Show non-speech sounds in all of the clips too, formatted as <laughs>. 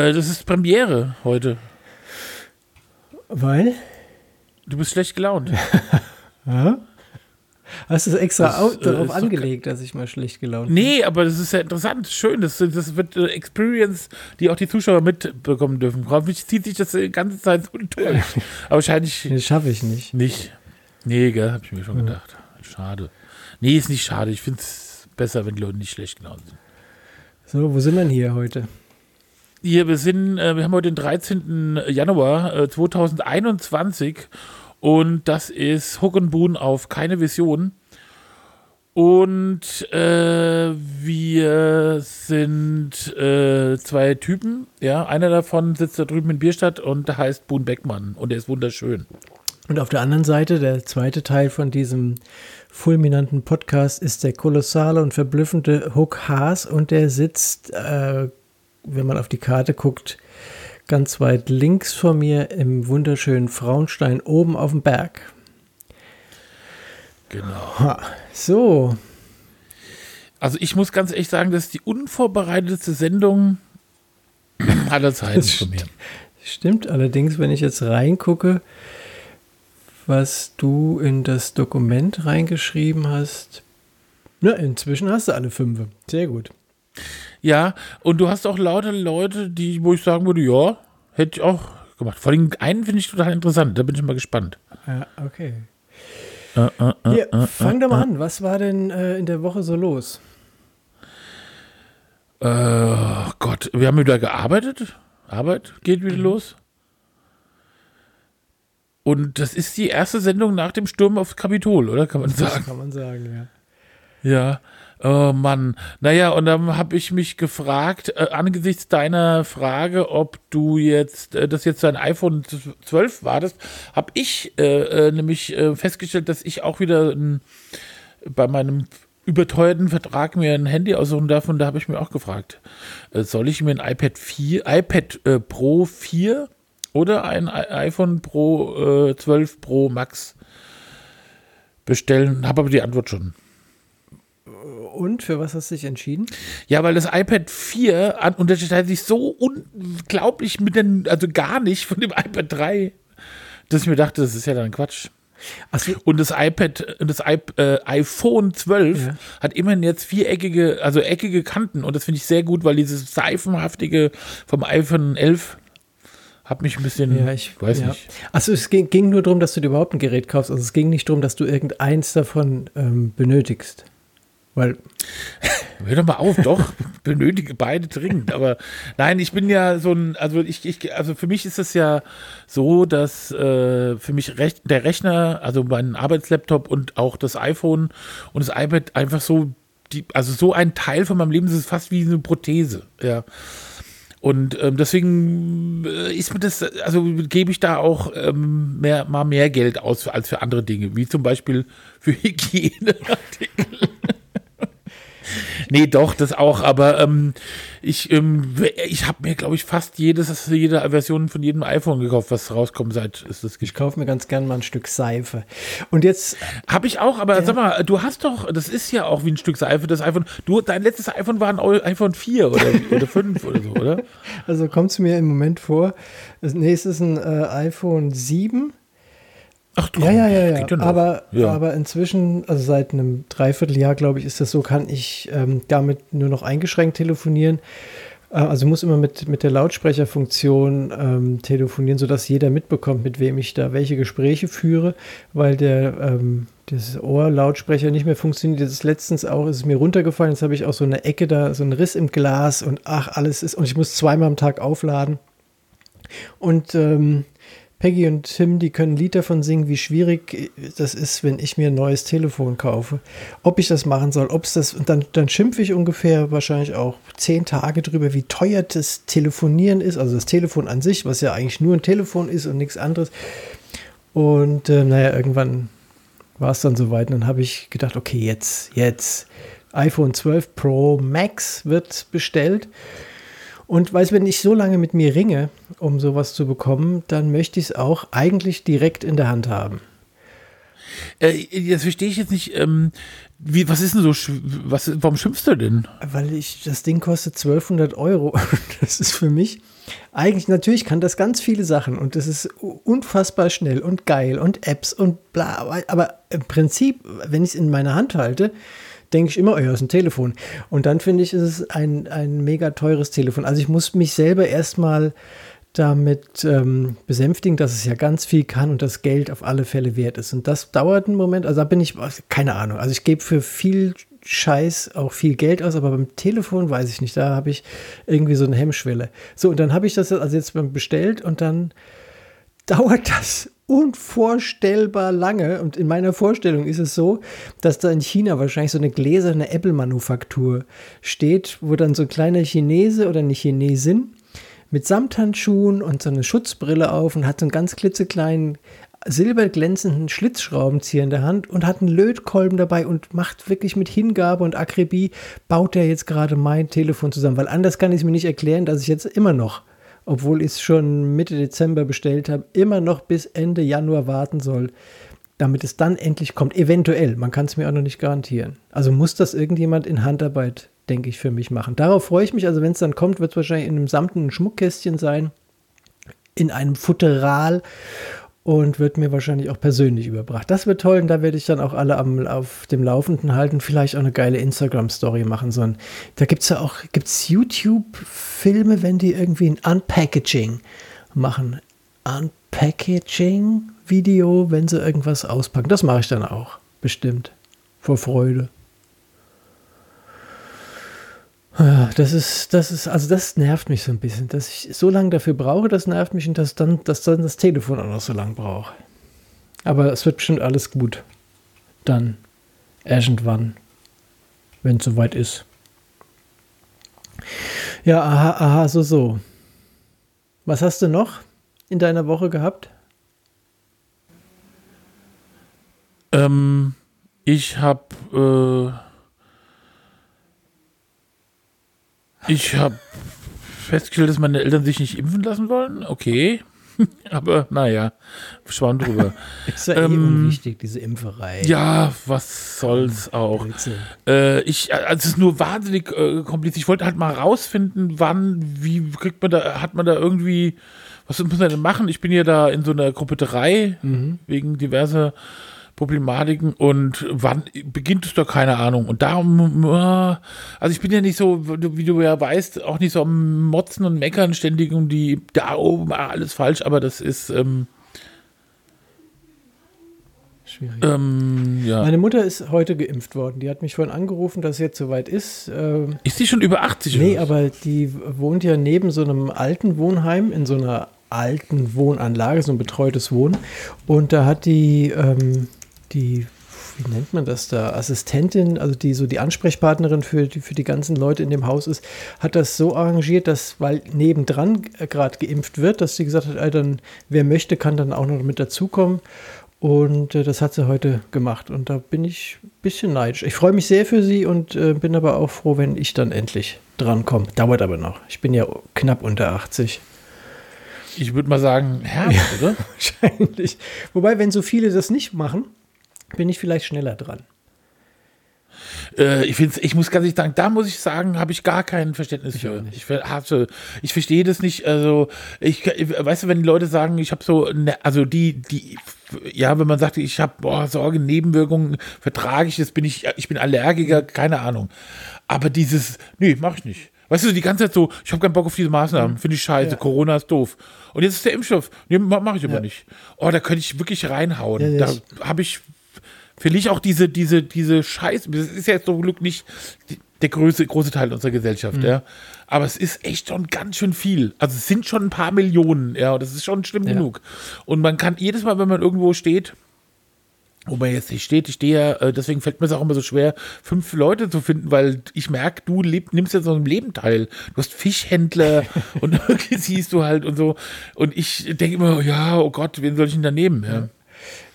Äh, das ist Premiere heute. Weil? Du bist schlecht gelaunt. <laughs> ja? Hast du es extra Das, äh, darauf doch angelegt, dass ich mal schlecht gelaunt bin? Nee, aber das ist ja interessant, schön. Das, das wird äh, Experience, die auch die Zuschauer mitbekommen dürfen. Hoffentlich zieht sich das die ganze Zeit so durch. <laughs> Aber wahrscheinlich Das schaffe ich nicht. nicht. Nee, gell, hab ich mir schon gedacht. Schade. Nee, ist nicht schade. Ich finde es besser, wenn die Leute nicht schlecht gelaunt sind. So, wo sind wir denn hier heute? Hier, wir sind, äh, wir haben heute den 13. Januar äh, 2021 und das ist Hook and Boon auf keine Vision. Und äh, wir sind äh, zwei Typen. Ja, einer davon sitzt da drüben in Bierstadt und der heißt Boon Beckmann und der ist wunderschön. Und auf der anderen Seite, der zweite Teil von diesem fulminanten Podcast, ist der kolossale und verblüffende Hook Haas und der sitzt, äh, wenn man auf die Karte guckt, ganz weit links von mir im wunderschönen Frauenstein oben auf dem Berg. Genau. Ha, so, Also ich muss ganz ehrlich sagen, das ist die unvorbereitetste Sendung <clears throat> aller Zeiten Das von mir. Stimmt allerdings, wenn ich jetzt reingucke, was du in das Dokument reingeschrieben hast. Na, inzwischen hast du alle fünf. Sehr gut. Ja, und du hast auch lauter Leute, die, wo ich sagen würde, ja, hätte ich auch gemacht. Vor allem einen finde ich total interessant, da bin ich mal gespannt. Ja, okay. Äh, äh, äh, Hier, äh, fang doch mal an. Was war denn äh, in der Woche so los? äh, oh Gott, wir haben wieder gearbeitet. Arbeit geht wieder los. Und das ist die erste Sendung nach dem Sturm aufs Kapitol, oder? Kann man sagen. kann man sagen, ja. Ja. Oh Mann. Naja, und dann habe ich mich gefragt, äh, angesichts deiner Frage, ob du jetzt, äh, das jetzt dein iPhone 12 wartest, habe ich äh, äh, nämlich äh, festgestellt, dass ich auch wieder ein, bei meinem überteuerten Vertrag mir ein Handy aussuchen darf und da habe ich mir auch gefragt, äh, soll ich mir ein iPad 4, iPad Pro 4 oder ein iPhone Pro äh, 12 Pro Max bestellen? Habe aber die Antwort schon. Und für was hast du dich entschieden? Ja, weil das iPad 4 an, unterscheidet sich so unglaublich mit den, also gar nicht von dem iPad 3, dass ich mir dachte, das ist ja dann Quatsch. Achso, Und das iPad, das I, äh, iPhone 12 Ja. hat immerhin jetzt viereckige, also eckige Kanten und das finde ich sehr gut, weil dieses seifenhaftige vom iPhone 11 hat mich ein bisschen, ja, ich weiß ja. nicht. Achso, es ging, ging nur darum, dass du dir überhaupt ein Gerät kaufst. Also es ging nicht darum, dass du irgendeins davon ähm, benötigst. Weil, <laughs> Hör doch mal auf, doch, benötige beide dringend. Aber nein, ich bin ja so ein, also ich, ich also für mich ist es ja so, dass äh, für mich recht, der Rechner, also mein Arbeitslaptop und auch das iPhone und das iPad einfach so, die, also so ein Teil von meinem Leben ist fast wie eine Prothese, ja. Und ähm, deswegen äh, ist mir das, also gebe ich da auch ähm, mehr, mal mehr Geld aus als für andere Dinge, wie zum Beispiel für Hygieneartikel. Nee, doch, das auch, aber ähm, ich, ähm, ich habe mir, glaube ich, fast jedes, jede Version von jedem iPhone gekauft, was rauskommt, seit ist das ich kaufe mir ganz gern mal ein Stück Seife. Und jetzt, Habe ich auch, aber sag mal, du hast doch, das ist ja auch wie ein Stück Seife, das iPhone. Du, dein letztes iPhone war ein iPhone 4 oder, <laughs> oder 5 oder so, oder? also kommt es mir im Moment vor, das nächste ist ein äh, iPhone 7. Ach du, Ja, ja, ja, ja. Aber, ja. aber inzwischen, also seit einem Dreivierteljahr, glaube ich, ist das so, kann ich ähm, damit nur noch eingeschränkt telefonieren. Äh, also muss immer mit, mit der Lautsprecherfunktion ähm, telefonieren, sodass jeder mitbekommt, mit wem ich da welche Gespräche führe, weil der ähm, das Ohrlautsprecher nicht mehr funktioniert. Das ist letztens auch, ist es mir runtergefallen. Jetzt habe ich auch so eine Ecke da, so einen Riss im Glas und ach, alles ist, und ich muss zweimal am Tag aufladen. Und ähm, Peggy und Tim, die können ein Lied davon singen, wie schwierig das ist, wenn ich mir ein neues Telefon kaufe. Ob ich das machen soll, ob es das, und dann, dann schimpfe ich ungefähr wahrscheinlich auch zehn Tage drüber, wie teuer das Telefonieren ist, also das Telefon an sich, was ja eigentlich nur ein Telefon ist und nichts anderes. Und äh, naja, irgendwann war es dann soweit und dann habe ich gedacht, okay, jetzt, jetzt. iPhone 12 Pro Max wird bestellt. Und weißt, wenn ich so lange mit mir ringe, um sowas zu bekommen, dann möchte ich es auch eigentlich direkt in der Hand haben. Äh, das verstehe ich jetzt nicht. Ähm, wie, was ist denn so, was, warum schimpfst du denn? Weil ich, das Ding kostet 1200 Euro. <laughs> Das ist für mich, eigentlich, natürlich kann das ganz viele Sachen und das ist unfassbar schnell und geil und Apps und bla. Aber im Prinzip, wenn ich es in meiner Hand halte, denke ich immer, oh ja, ist ein Telefon. Und dann finde ich, ist es ein, ein mega teures Telefon. Also ich muss mich selber erstmal damit ähm, besänftigen, dass es ja ganz viel kann und das Geld auf alle Fälle wert ist. Und das dauert einen Moment. Also da bin ich, keine Ahnung. Also ich gebe für viel Scheiß auch viel Geld aus, aber beim Telefon weiß ich nicht. Da habe ich irgendwie so eine Hemmschwelle. So, und dann habe ich das also jetzt bestellt und dann <laughs> dauert das unvorstellbar lange. Und in meiner Vorstellung ist es so, dass da in China wahrscheinlich so eine gläserne Apple-Manufaktur steht, wo dann so ein kleiner Chinese oder eine Chinesin mit Samthandschuhen und so eine Schutzbrille auf und hat so einen ganz klitzekleinen silberglänzenden Schlitzschraubenzieher in der Hand und hat einen Lötkolben dabei und macht wirklich mit Hingabe und Akribie, baut er jetzt gerade mein Telefon zusammen, weil anders kann ich es mir nicht erklären, dass ich jetzt immer noch, obwohl ich es schon Mitte Dezember bestellt habe, immer noch bis Ende Januar warten soll, damit es dann endlich kommt. Eventuell, man kann es mir auch noch nicht garantieren. Also muss das irgendjemand in Handarbeit denke ich, für mich machen. Darauf freue ich mich. Also, wenn es dann kommt, wird es wahrscheinlich in einem samtenen Schmuckkästchen sein, in einem Futteral und wird mir wahrscheinlich auch persönlich überbracht. Das wird toll und da werde ich dann auch alle am, auf dem Laufenden halten. Vielleicht auch eine geile Instagram-Story machen. So ein, da gibt es ja auch YouTube-Filme, wenn die irgendwie ein Unpackaging machen. Unpackaging-Video, wenn sie irgendwas auspacken. Das mache ich dann auch. Bestimmt. Vor Freude. Das ist, das ist, also das nervt mich so ein bisschen, dass ich so lange dafür brauche, das nervt mich und dass dann, dass dann das Telefon auch noch so lange braucht. Aber es wird bestimmt alles gut. Dann, irgendwann, wenn es soweit ist. Ja, aha, aha, so, so. Was hast du noch in deiner Woche gehabt? Ähm, ich habe äh Ich habe festgestellt, dass meine Eltern sich nicht impfen lassen wollen. Okay. <laughs> Aber naja, schwamm drüber. <laughs> ist ja eh ähm, eh unwichtig, diese Impferei. Ja, was soll's auch. Äh, ich, also es ist nur wahnsinnig äh, kompliziert. Ich wollte halt mal rausfinden, wann, wie kriegt man da, hat man da irgendwie, was muss man denn machen? Ich bin ja da in so einer Gruppe 3 mhm. wegen diverser Problematiken und wann beginnt es da keine Ahnung. Und darum, äh, also ich bin ja nicht so, wie du ja weißt, auch nicht so am Motzen und Meckern ständig um die, da oben ah, alles falsch, aber das ist, ähm, Schwierig. Ähm, ja. Meine Mutter ist heute geimpft worden. Die hat mich vorhin angerufen, dass es jetzt soweit ist. Ähm, ist sie schon über 80? Nee, aber die wohnt ja neben so einem alten Wohnheim in so einer alten Wohnanlage, so ein betreutes Wohnen. Und da hat die ähm, die, wie nennt man das da, Assistentin, also die so die Ansprechpartnerin für die, für die ganzen Leute in dem Haus ist, hat das so arrangiert, dass, weil nebendran gerade geimpft wird, dass sie gesagt hat, ey, dann, wer möchte, kann dann auch noch mit dazukommen. Und äh, das hat sie heute gemacht. Und da bin ich ein bisschen neidisch. Ich freue mich sehr für sie und äh, bin aber auch froh, wenn ich dann endlich drankomme. Dauert aber noch. Ich bin ja knapp unter 80. Ich würde mal sagen, Herbst, ja, oder? <laughs> Wahrscheinlich. Wobei, wenn so viele das nicht machen, bin ich vielleicht schneller dran. Äh, ich, ich muss ganz ehrlich sagen, da muss ich sagen, habe ich gar kein Verständnis ich für. Ich, hatte, ich verstehe das nicht. Also, ich, weißt du, wenn die Leute sagen, ich habe so, ne, also die, die, ja, wenn man sagt, ich habe Sorge, Nebenwirkungen, vertrage ich das, bin ich, ich bin Allergiker, keine Ahnung. Aber dieses, nee, mache ich nicht. Weißt du, die ganze Zeit so, ich habe keinen Bock auf diese Maßnahmen, finde ich scheiße, ja. Corona ist doof. Und jetzt ist der Impfstoff, nee, mache ich aber ja. nicht. Oh, da könnte ich wirklich reinhauen. Ja, da habe ich finde ich auch diese, diese, diese Scheiße, das ist ja jetzt zum Glück nicht der größte, große Teil unserer Gesellschaft, mhm. ja. Aber es ist echt schon ganz schön viel. Also es sind schon ein paar Millionen, ja, und das ist schon schlimm ja. genug. Und man kann jedes Mal, wenn man irgendwo steht, wo man jetzt nicht steht, ich stehe ja, äh, deswegen fällt mir es auch immer so schwer, fünf Leute zu finden, weil ich merke, du leb, nimmst ja so ein Leben teil. Du hast Fischhändler <laughs> und <laughs> irgendwie siehst du halt und so. Und ich denke immer, ja, oh Gott, wen soll ich denn da nehmen? Ja.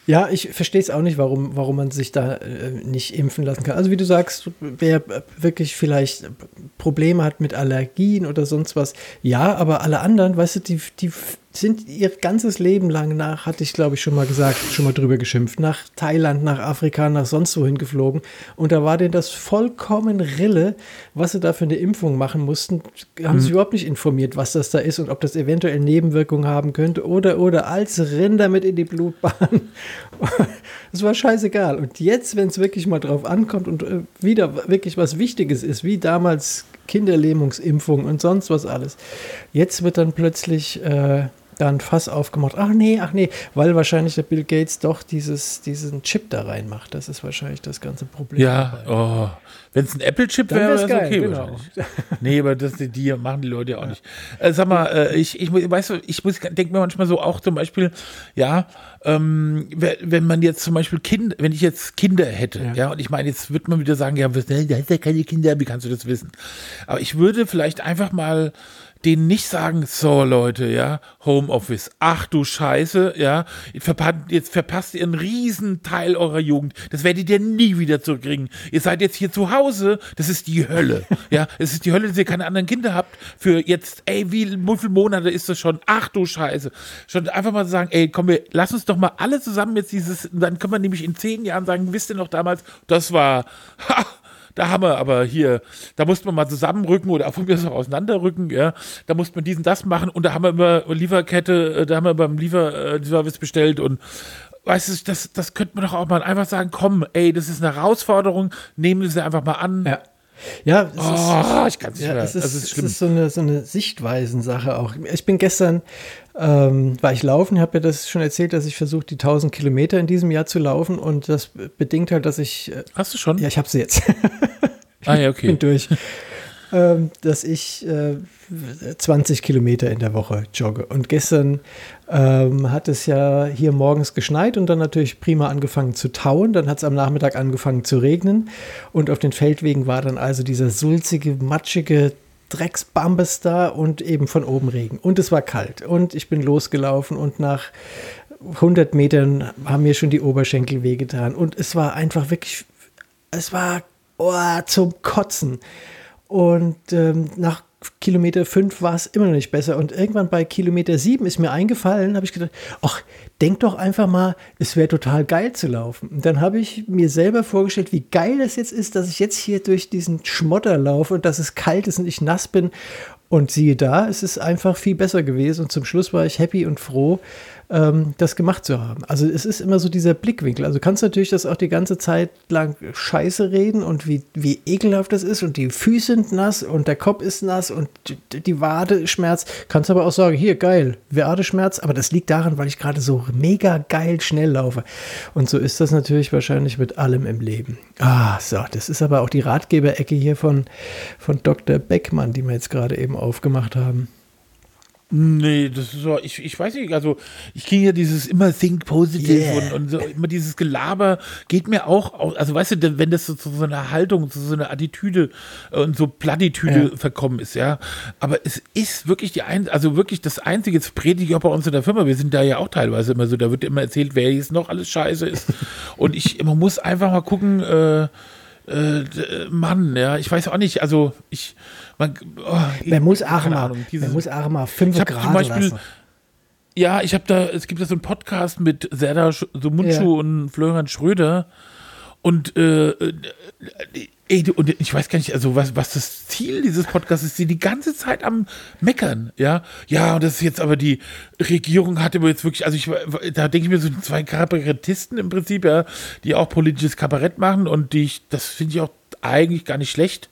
Ja, ich verstehe es auch nicht, warum, warum man sich da äh, nicht impfen lassen kann. Also wie du sagst, wer wirklich vielleicht Probleme hat mit Allergien oder sonst was, ja, aber alle anderen, weißt du, die, die, sind ihr ganzes Leben lang nach, hatte ich glaube ich schon mal gesagt, schon mal drüber geschimpft, nach Thailand, nach Afrika, nach sonst wohin geflogen. Und da war denen das vollkommen Rille, was sie da für eine Impfung machen mussten. Haben mhm. sich überhaupt nicht informiert, was das da ist und ob das eventuell Nebenwirkungen haben könnte oder, oder als Rinder mit in die Blutbahn. <laughs> Das war scheißegal. Und jetzt, wenn es wirklich mal drauf ankommt und äh, wieder wirklich was Wichtiges ist, wie damals Kinderlähmungsimpfung und sonst was alles, jetzt wird dann plötzlich äh, dann Fass aufgemacht. Ach nee, ach nee, weil wahrscheinlich der Bill Gates doch dieses, diesen Chip da reinmacht. Das ist wahrscheinlich das ganze Problem. Ja, oh. wenn es ein Apple-Chip wäre, wäre es okay. Genau. nee, aber das, die machen die Leute ja auch ja. nicht. Äh, sag mal, äh, ich, ich weißt du, ich muss, denke mir manchmal so auch zum Beispiel, ja, ähm, wenn man jetzt zum Beispiel Kinder, wenn ich jetzt Kinder hätte, ja, ja und ich meine, jetzt wird man wieder sagen, ja, da hast ja keine Kinder, wie kannst du das wissen? Aber ich würde vielleicht einfach mal denen nicht sagen, so Leute, ja, Homeoffice, ach du Scheiße, ja, jetzt verpasst ihr einen riesen Teil eurer Jugend, das werdet ihr nie wieder zurückkriegen. Ihr seid jetzt hier zu Hause, das ist die Hölle, <laughs> ja, es ist die Hölle, dass ihr keine anderen Kinder habt für jetzt, ey, wie, viele Monate ist das schon, ach du Scheiße. Schon einfach mal sagen, ey, komm, wir, lass uns doch mal alle zusammen jetzt dieses, dann können wir nämlich in zehn Jahren sagen, wisst ihr noch damals, das war, <laughs> ha, da haben wir aber hier, da musste man mal zusammenrücken oder von mir auch auseinanderrücken, ja. Da musste man diesen, das machen und da haben wir immer Lieferkette, äh, da haben wir beim Lieferservice bestellt und weißt du, das, das könnte man doch auch mal einfach sagen, komm, ey, das ist eine Herausforderung, nehmen Sie einfach mal an. Ja. Ja, es oh, ist, ich kann es ja, nicht mehr. Es ist, es ist, es ist so eine, so eine Sichtweisensache auch. Ich bin gestern, ähm, war ich laufen, habe ja das schon erzählt, dass ich versuche, die 1000 Kilometer in diesem Jahr zu laufen und das bedingt halt, dass ich. Äh, Hast du schon? Ja, ich habe sie jetzt. ah ja, okay. <laughs> bin durch. Ähm, dass ich äh, 20 Kilometer in der Woche jogge. Und gestern ähm, hat es ja hier morgens geschneit und dann natürlich prima angefangen zu tauen. Dann hat es am Nachmittag angefangen zu regnen. Und auf den Feldwegen war dann also dieser sulzige, matschige Drecksbambes da und eben von oben Regen. Und es war kalt. Und ich bin losgelaufen und nach 100 Metern haben mir schon die Oberschenkel wehgetan. Und es war einfach wirklich, es war oh, zum Kotzen. Und ähm, nach Kilometer 5 war es immer noch nicht besser. Und irgendwann bei Kilometer 7 ist mir eingefallen, habe ich gedacht, ach, denk doch einfach mal, es wäre total geil zu laufen. Und dann habe ich mir selber vorgestellt, wie geil es jetzt ist, dass ich jetzt hier durch diesen Schmotter laufe und dass es kalt ist und ich nass bin. Und siehe da, es ist einfach viel besser gewesen. Und zum Schluss war ich happy und froh, ähm, das gemacht zu haben. Also es ist immer so dieser Blickwinkel. Also du kannst natürlich das auch die ganze Zeit lang scheiße reden und wie, wie ekelhaft das ist und die Füße sind nass und der Kopf ist nass und die Wade schmerzt. Kannst aber auch sagen, hier geil, Wade schmerzt, aber das liegt daran, weil ich gerade so mega geil schnell laufe. Und so ist das natürlich wahrscheinlich mit allem im Leben. Ah, so, das ist aber auch die Ratgeberecke hier von, von Dr. Beckmann, die wir jetzt gerade eben aufgemacht haben. Nee, das ist so, ich, ich weiß nicht, also ich kriege ja dieses immer Think Positive yeah. und, und so, immer dieses Gelaber geht mir auch, also weißt du, wenn das so zu so einer Haltung, zu so einer Attitüde und so Plattitüde ja. verkommen ist, ja. Aber es ist wirklich die ein, also wirklich das Einzige, jetzt predige ich auch bei uns in der Firma, wir sind da ja auch teilweise immer so, da wird immer erzählt, wer jetzt noch alles scheiße ist. <laughs> und ich, man muss einfach mal gucken, äh, äh, Mann, ja, ich weiß auch nicht, also ich, man, oh, man muss auch mal, Ahnung, man muss auch mal 5 Grad zum Beispiel, lassen. Ja, ich habe da, es gibt da so einen Podcast mit Serdar Sumuncu ja. und Florian Schröder und äh, äh Ey, und ich weiß gar nicht, also was, was das Ziel dieses Podcasts ist, die die ganze Zeit am Meckern, ja. Ja, und das ist jetzt aber die Regierung hat aber jetzt wirklich, also ich, da denke ich mir so zwei Kabarettisten im Prinzip, ja, die auch politisches Kabarett machen und die ich, das finde ich auch eigentlich gar nicht schlecht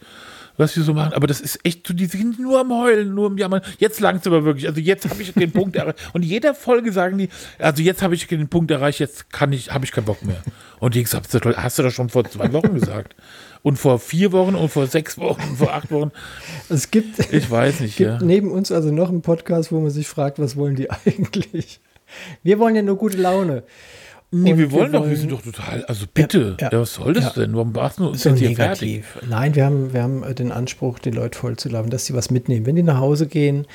was wir so machen, aber das ist echt so, die sind nur am Heulen, nur am Jammern. Jetzt langt aber wirklich. Also jetzt habe ich den <laughs> Punkt erreicht. Und jeder Folge sagen die, also jetzt habe ich den Punkt erreicht, jetzt kann ich, habe ich keinen Bock mehr. Und ich gesagt, hast du das schon vor zwei Wochen gesagt? und vor vier Wochen und vor sechs Wochen und vor acht Wochen. Es gibt, ich weiß nicht, <laughs> gibt ja. neben uns also noch einen Podcast, wo man sich fragt, was wollen die <laughs> eigentlich? Wir wollen ja nur gute Laune. Nee, wir wollen, wir doch, wir sind doch total, also bitte, ja, ja, was soll das ja. denn? Warum machst du uns so jetzt hier negativ. fertig? Nein, wir haben, wir haben äh, den Anspruch, die Leute voll zu laufen, dass sie was mitnehmen. Wenn die nach Hause gehen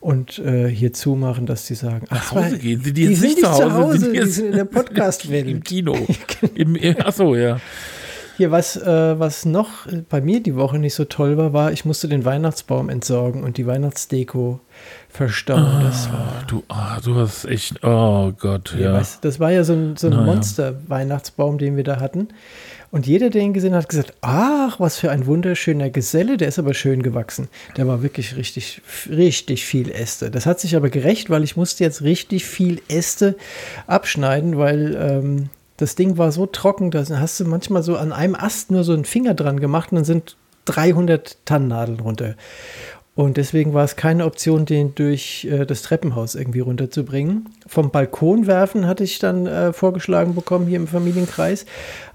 und äh, hier zumachen, dass die sagen, ach, nach Hause gehen, sie die, die sind nicht zu Hause, Hause die, die sind in der <laughs> Podcast-Welt. Im Kino. <laughs> Im, ach so, ja. Hier, was, äh, was noch bei mir die Woche nicht so toll war, war, ich musste den Weihnachtsbaum entsorgen und die Weihnachtsdeko verstauen. Ah, das war. Du, ah, du hast echt, oh Gott, ja. Ja, weißt, das war ja so ein, so ein. Monster-Weihnachtsbaum, den wir da hatten. Und jeder, der ihn gesehen hat, hat gesagt, ach, was für ein wunderschöner Geselle, der ist aber schön gewachsen. Der war wirklich richtig, richtig viel Äste. Das hat sich aber gerecht, weil ich musste jetzt richtig viel Äste abschneiden, weil ähm, das Ding war so trocken, da hast du manchmal so an einem Ast nur so einen Finger dran gemacht und dann sind 300 Tannennadeln runter. Und deswegen war es keine Option, den durch äh, das Treppenhaus irgendwie runterzubringen. Vom Balkon werfen hatte ich dann äh, vorgeschlagen bekommen hier im Familienkreis.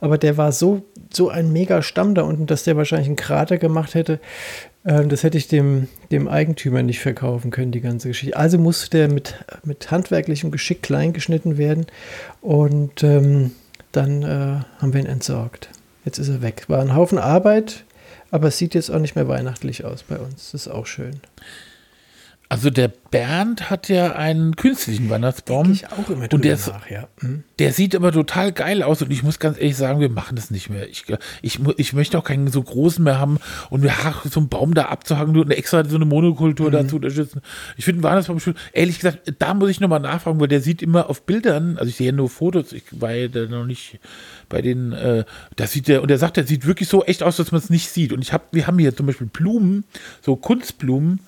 Aber der war so, so ein mega Stamm da unten, dass der wahrscheinlich einen Krater gemacht hätte. Ähm, das hätte ich dem, dem Eigentümer nicht verkaufen können, die ganze Geschichte. Also musste der mit, mit handwerklichem Geschick klein geschnitten werden. Und ähm, dann äh, haben wir ihn entsorgt. Jetzt ist er weg. War ein Haufen Arbeit. Aber es sieht jetzt auch nicht mehr weihnachtlich aus bei uns. Das ist auch schön. Also der Bernd hat ja einen künstlichen Weihnachtsbaum. Ich auch immer und der, ist, nach, ja. Hm. der sieht aber total geil aus und ich muss ganz ehrlich sagen, wir machen das nicht mehr. Ich, ich, ich möchte auch keinen so großen mehr haben und wir ach, so einen Baum da abzuhaken nur eine extra so eine Monokultur dazu unterstützen. Ich finde einen Weihnachtsbaum schön. Ehrlich gesagt, da muss ich nochmal nachfragen, weil der sieht immer auf Bildern, also ich sehe ja nur Fotos, ich war ja da noch nicht bei den, äh, da sieht der, und der sagt, der sieht wirklich so echt aus, dass man es nicht sieht. Und ich habe, wir haben hier zum Beispiel Blumen, so Kunstblumen,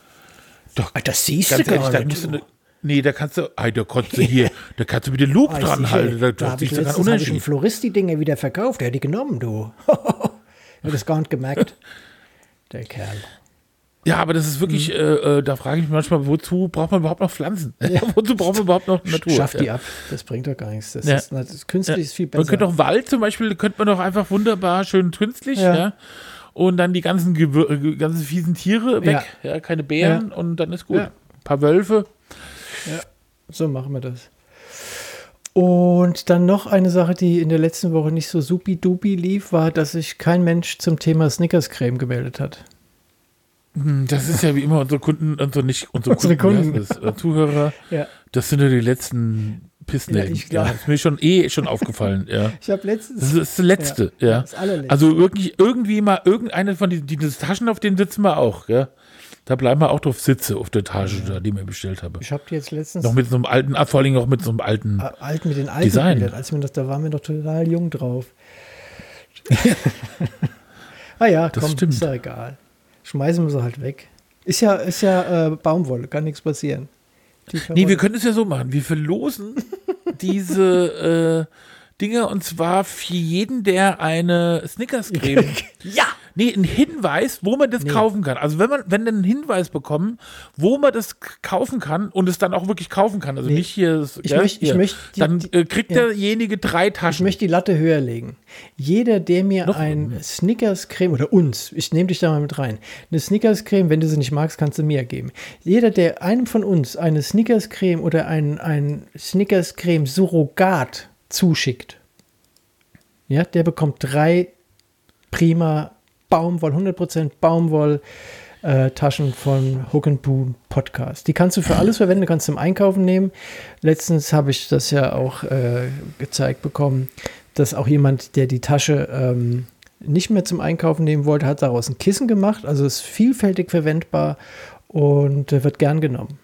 Ah, Das siehst du gar da nicht. ne, Nee, da kannst du, ey, <laughs> da kannst du hier, da kannst du mit den Loop Ah, dran halten. Da, da da habe ich letztens hab ich einen. Florist die Dinge wieder verkauft. Der hat die genommen, du. <laughs> Hat das gar nicht gemerkt. Der Kerl. Ja, aber das ist wirklich, Mhm. äh, da frage ich mich manchmal, wozu braucht man überhaupt noch Pflanzen? <laughs> wozu braucht man überhaupt noch Natur? Schaff die ja. ab. Das bringt doch gar nichts. Das Ja. ist, das künstlich Ja. ist viel Man besser. könnte auch Wald zum Beispiel, könnte man doch einfach wunderbar schön künstlich, ja. Ja. Und dann die ganzen, Gewür äh, ganzen fiesen Tiere weg, ja, keine Bären und dann ist gut. Ja. Ein paar Wölfe. So machen wir das. Und dann noch eine Sache, die in der letzten Woche nicht so supi-dupi lief, war, dass sich kein Mensch zum Thema Snickers-Creme gemeldet hat. Hm, Das ist ja wie immer unsere Kunden, unsere nicht unsere, Unsere Kunden, Kunden. das, äh, Zuhörer. Ja. Das sind ja die letzten Pissnäden. Ja, ich Ja, glaub- ist mir schon eh schon aufgefallen, ja. <laughs> Ich habe letztens. Das ist das letzte, ja. Das allerletzte. Also wirklich irgendwie mal irgendeine von diesen diese Taschen, auf denen sitzen wir auch, ja. Da bleiben wir auch drauf sitze auf der Etage, da, die mir bestellt habe. ich habe die jetzt letztens. Noch mit so einem alten, ah, vor allem auch mit so einem alten. Alt mit den alten Design. Bildern. Als mir das, da waren wir doch total jung drauf. <laughs> ah ja, Das komm, stimmt. ist ja egal. Schmeißen wir sie halt weg. Ist ja, ist ja äh, Baumwolle, kann nichts passieren. Nee, wir können es ja so machen. Wir verlosen diese äh, Dinger und zwar für jeden, der eine Snickers-Creme. <laughs> Ja! Nee, ein Hinweis, wo man das kaufen kann. Also wenn man, wenn dann einen Hinweis bekommen, wo man das kaufen kann und es dann auch wirklich kaufen kann. Also Nee, nicht hier, ich ja, möcht- ich hier. möcht die- dann äh, kriegt ja. derjenige drei Ich Taschen. möchte die Latte höher legen. Jeder, der mir Noch? ein Snickers-Creme oder uns, ich nehme dich da mal mit rein, eine Snickers-Creme, wenn du sie nicht magst, kannst du mir geben. Jeder, der einem von uns eine Snickers-Creme oder ein, ein Snickers-Creme-Surrogat zuschickt, ja, der bekommt drei prima Baumwoll, 100% Baumwoll. Äh, Taschen von Hook and Boom Podcast. Die kannst du für alles verwenden, du kannst zum Einkaufen nehmen. Letztens habe ich das ja auch äh, gezeigt bekommen, dass auch jemand, der die Tasche ähm, nicht mehr zum Einkaufen nehmen wollte, hat daraus ein Kissen gemacht. Also ist vielfältig verwendbar und äh, wird gern genommen.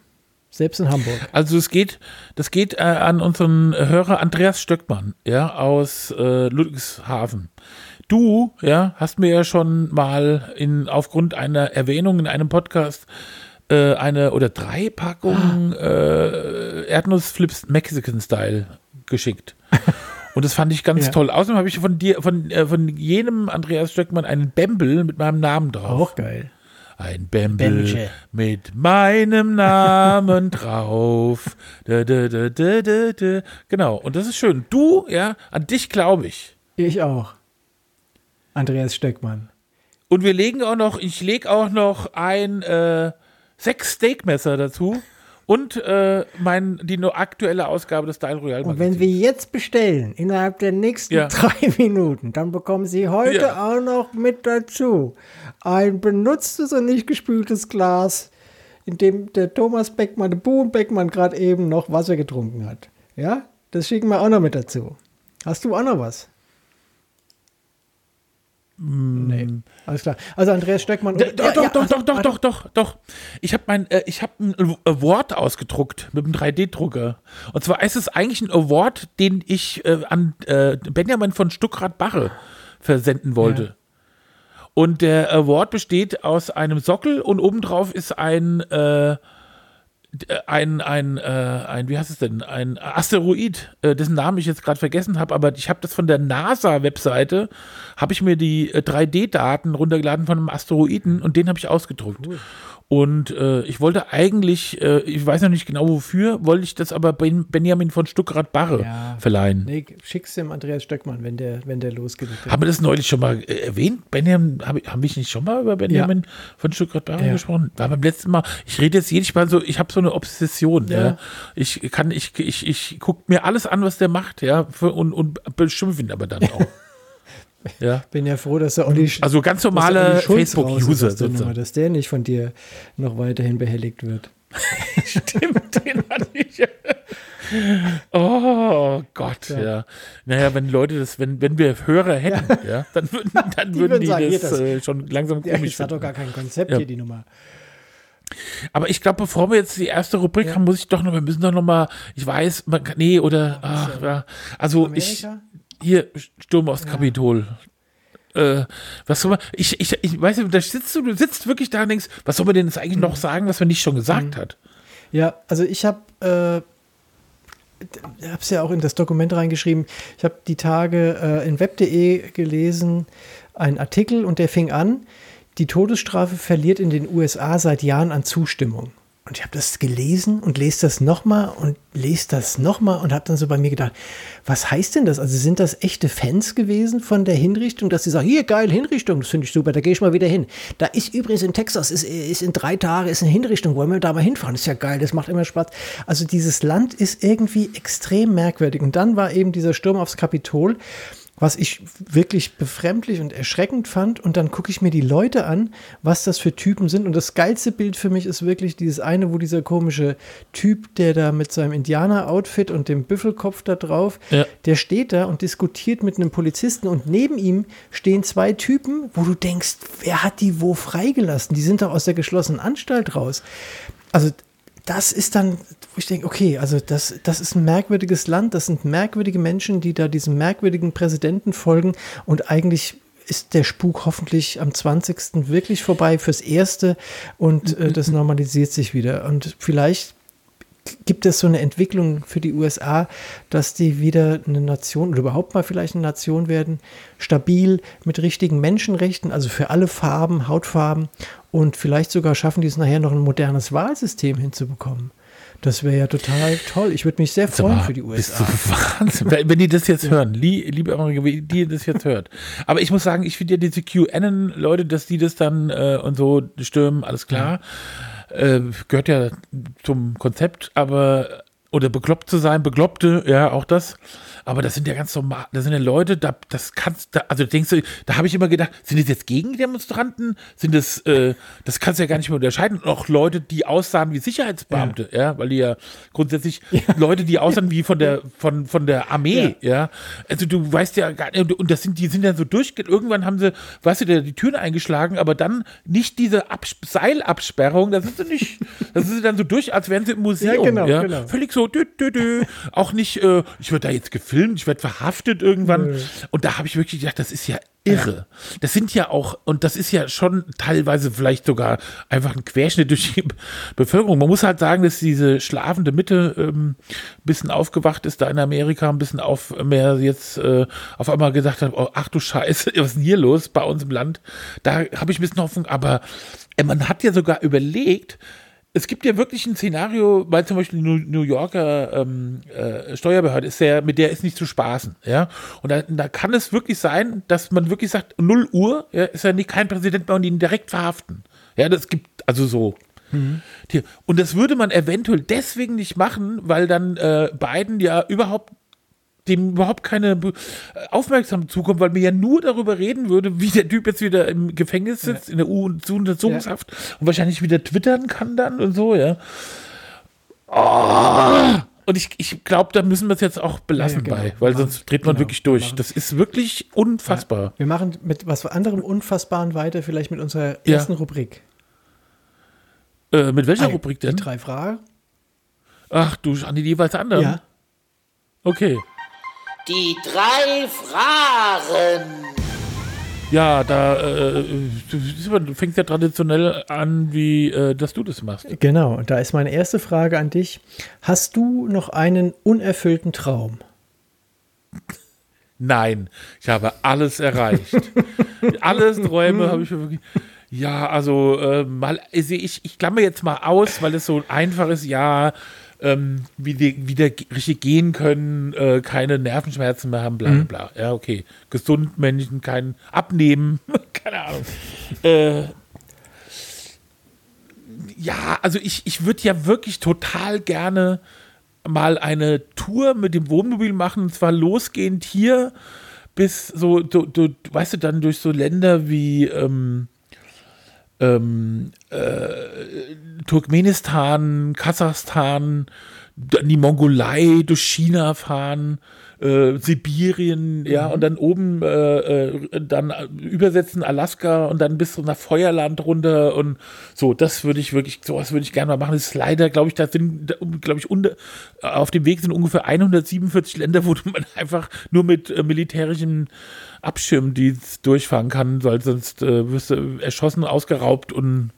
Selbst in Hamburg. Also es geht, das geht äh, an unseren Hörer Andreas Stöckmann, ja, aus Ludwigshafen. Du, ja, hast mir ja schon mal in aufgrund einer Erwähnung in einem Podcast äh, eine oder drei Packungen äh, Erdnussflips Mexican Style geschickt. Und das fand ich ganz Ja. toll. Außerdem habe ich von dir, von, äh, von jenem Andreas Stöckmann einen Bämbel mit meinem Namen drauf. Auch geil. Ein Bämbelche. mit meinem Namen drauf. Da, da, da. Genau, und das ist schön. Du, ja, an dich glaube ich. Ich auch. Andreas Stöckmann. Und wir legen auch noch, ich lege auch noch ein äh, sechs Steakmesser dazu und äh, mein, die nur aktuelle Ausgabe des Style Royal Und wenn wir jetzt bestellen, innerhalb der nächsten Ja. <laughs> drei Minuten, dann bekommen Sie heute Ja. auch noch mit dazu ein benutztes und nicht gespültes Glas, in dem der Thomas Beckmann, der Buhn Beckmann gerade eben noch Wasser getrunken hat. Ja, das schicken wir auch noch mit dazu. Hast du auch noch was? Nee, alles klar. Also Andreas Stöckmann. Doch, doch, ja, doch, also, doch, doch, doch, doch, doch. Ich habe mein, äh, ich habe ein Award ausgedruckt mit einem 3D-Drucker. Und zwar ist es eigentlich ein Award, den ich äh, an äh, Benjamin von Stuckrad-Barre versenden wollte. Ja. Und der Award besteht aus einem Sockel und obendrauf ist ein äh, ein, ein, äh, ein, wie heißt es denn, ein Asteroid, äh, dessen Namen ich jetzt gerade vergessen habe, aber ich habe das von der NASA-Webseite, habe ich mir die 3D-Daten äh, runtergeladen von einem Asteroiden und den habe ich ausgedruckt. Cool. Und äh, ich wollte eigentlich, äh, ich weiß noch nicht genau wofür, wollte ich das aber ben, Benjamin von Stuckrad-Barre ja. verleihen. Nee, schick's dem Andreas Stöckmann, wenn der, wenn der losgeht. Haben wir das neulich schon mal äh, erwähnt? Benjamin, hab ich nicht schon mal über Benjamin ja. von Stuckrad-Barre ja. gesprochen? War beim letzten Mal, ich rede jetzt jedes Mal so, ich habe so eine Obsession. Ja. Ich kann, ich, ich, ich gucke mir alles an, was der macht, ja, für, und, und beschimpfe ihn aber dann <laughs> auch. Ja. Bin ja froh, dass er Olli Also ganz normale Facebook-User dass, dass der nicht von dir noch weiterhin behelligt wird. <laughs> Stimmt, den hatte ich. Oh Gott, ja. ja. Naja, wenn Leute das, wenn, wenn wir Hörer hätten, ja, ja dann würden, <laughs> dann die würden die sagen, das, das äh, schon langsam komisch ja, Das hat doch gar kein Konzept ja. hier, die Nummer. Aber ich glaube, bevor wir jetzt die erste Rubrik haben, muss ich doch noch, wir müssen doch noch mal, ich weiß, man kann, nee, oder, ach, ja. also Amerika? ich, hier, Sturm aufs ja. Kapitol. Äh, was soll man, ich, ich, ich weiß nicht, da sitzt du, du sitzt wirklich da und denkst, was soll man denn jetzt eigentlich mhm. noch sagen, was man nicht schon gesagt mhm. hat? Ja, also ich habe, äh, habe es ja auch in das Dokument reingeschrieben, ich habe die Tage äh, in web.de gelesen, einen Artikel und der fing an, die Todesstrafe verliert in den USA seit Jahren an Zustimmung. Und ich habe das gelesen und lese das nochmal und lese das nochmal und habe dann so bei mir gedacht, was heißt denn das? Also sind das echte Fans gewesen von der Hinrichtung, dass sie sagen, hier geil, Hinrichtung, das finde ich super, da gehe ich mal wieder hin. Da ist übrigens in Texas, ist, ist in drei Tagen, ist eine Hinrichtung, wollen wir da mal hinfahren? Ist ja geil, das macht immer Spaß. Also dieses Land ist irgendwie extrem merkwürdig. Und dann war eben dieser Sturm aufs Kapitol was ich wirklich befremdlich und erschreckend fand. Und dann gucke ich mir die Leute an, was das für Typen sind. Und das geilste Bild für mich ist wirklich dieses eine, wo dieser komische Typ, der da mit seinem Indianer-Outfit und dem Büffelkopf da drauf, ja. der steht da und diskutiert mit einem Polizisten. Und neben ihm stehen zwei Typen, wo du denkst, wer hat die wo freigelassen? Die sind doch aus der geschlossenen Anstalt raus. Also das ist dann, wo ich denke, okay, also das, das ist ein merkwürdiges Land, das sind merkwürdige Menschen, die da diesem merkwürdigen Präsidenten folgen und eigentlich ist der Spuk hoffentlich am 20. wirklich vorbei fürs Erste und äh, das normalisiert sich wieder. Und vielleicht gibt es so eine Entwicklung für die USA, dass die wieder eine Nation oder überhaupt mal vielleicht eine Nation werden, stabil mit richtigen Menschenrechten, also für alle Farben, Hautfarben und vielleicht sogar schaffen die es nachher noch ein modernes Wahlsystem hinzubekommen. Das wäre ja total toll. Ich würde mich sehr freuen für die USA. Bist du Wahnsinn, wenn die das jetzt hören, liebe Amerikaner, wenn die das jetzt hört. Aber ich muss sagen, ich finde ja diese QAnon-Leute, dass die das dann äh, und so stürmen, alles klar. Ja. Äh, gehört ja zum Konzept, aber oder bekloppt zu sein, Bekloppte, ja, auch das. Aber das sind ja ganz normal, das sind ja Leute, da, das kannst du, also denkst du, da habe ich immer gedacht, sind das jetzt Gegendemonstranten? Sind das, äh, das kannst du ja gar nicht mehr unterscheiden. Und auch Leute, die aussahen wie Sicherheitsbeamte, ja, ja weil die ja grundsätzlich ja. Leute, die aussahen wie von der, von, von der Armee, ja. ja. Also du weißt ja gar nicht, und das sind, die sind ja so durch, irgendwann haben sie, weißt du, die Türen eingeschlagen, aber dann nicht diese Abs Seilabsperrung, da sind sie nicht, <laughs> da sind sie dann so durch, als wären sie im Museum, ja. Genau, ja. Genau. Völlig so, dü, dü, dü. auch nicht, äh, ich würde da jetzt gefilmt ich werde verhaftet irgendwann. Mhm. Und da habe ich wirklich gedacht, das ist ja irre. Das sind ja auch, und das ist ja schon teilweise vielleicht sogar einfach ein Querschnitt durch die Bevölkerung. Man muss halt sagen, dass diese schlafende Mitte ähm, ein bisschen aufgewacht ist da in Amerika, ein bisschen auf mehr jetzt äh, auf einmal gesagt hat, oh, ach du Scheiße, <laughs> was ist denn hier los bei uns im Land? Da habe ich ein bisschen Hoffnung, aber äh, man hat ja sogar überlegt, es gibt ja wirklich ein Szenario, weil zum Beispiel die New Yorker ähm, äh, Steuerbehörde ist ja, mit der ist nicht zu spaßen, ja. Und da, da, kann es wirklich sein, dass man wirklich sagt, 0 Uhr ja, ist ja nicht kein Präsident mehr und ihn direkt verhaften. Ja, das gibt also so. Mhm. Und das würde man eventuell deswegen nicht machen, weil dann äh, Biden ja überhaupt dem überhaupt keine Aufmerksamkeit zukommt, weil mir ja nur darüber reden würde, wie der Typ jetzt wieder im Gefängnis sitzt, ja. in der U-Untersuchungshaft ja. und wahrscheinlich wieder twittern kann dann und so, ja. Oh, Und ich, ich glaube, da müssen wir es jetzt auch belassen ja, genau. bei, weil sonst dreht man genau, wirklich durch. Das ist wirklich unfassbar. Ja. Wir machen mit was anderem Unfassbaren weiter, vielleicht mit unserer ersten Rubrik. Äh, mit welcher ah, Rubrik denn? Die drei Fragen. Ach du, an die jeweils anderen? Ja. Okay. Die drei Fragen. Ja, da äh, du fängst ja traditionell an, wie äh, dass du das machst. Genau, da ist meine erste Frage an dich. Hast du noch einen unerfüllten Traum? <laughs> Nein, ich habe alles erreicht. <laughs> alles Träume habe ich wirklich. Ja, also äh, mal, also ich, ich klammer jetzt mal aus, weil es so einfach ist, ja, ähm, wieder, wieder richtig gehen können, äh, keine Nervenschmerzen mehr haben, bla bla mhm. bla. Ja, okay. Gesund, Menschen, kein Abnehmen, <laughs> keine Ahnung. Äh, ja, also ich, ich würde ja wirklich total gerne mal eine Tour mit dem Wohnmobil machen, und zwar losgehend hier bis so, du, du, weißt du, dann durch so Länder wie ähm, ähm, äh, Turkmenistan, Kasachstan, die Mongolei, durch China fahren, äh, Sibirien, ja, und dann oben äh, äh, dann übersetzen Alaska und dann bis nach Feuerland runter und so, das würde ich wirklich, sowas würde ich gerne mal machen. Das ist leider, glaube ich, da sind, glaube ich, unter, auf dem Weg sind ungefähr 147 Länder, wo <laughs> man einfach nur mit äh, militärischen Abschirmdienst durchfahren kann, weil sonst äh, wirst du erschossen, ausgeraubt und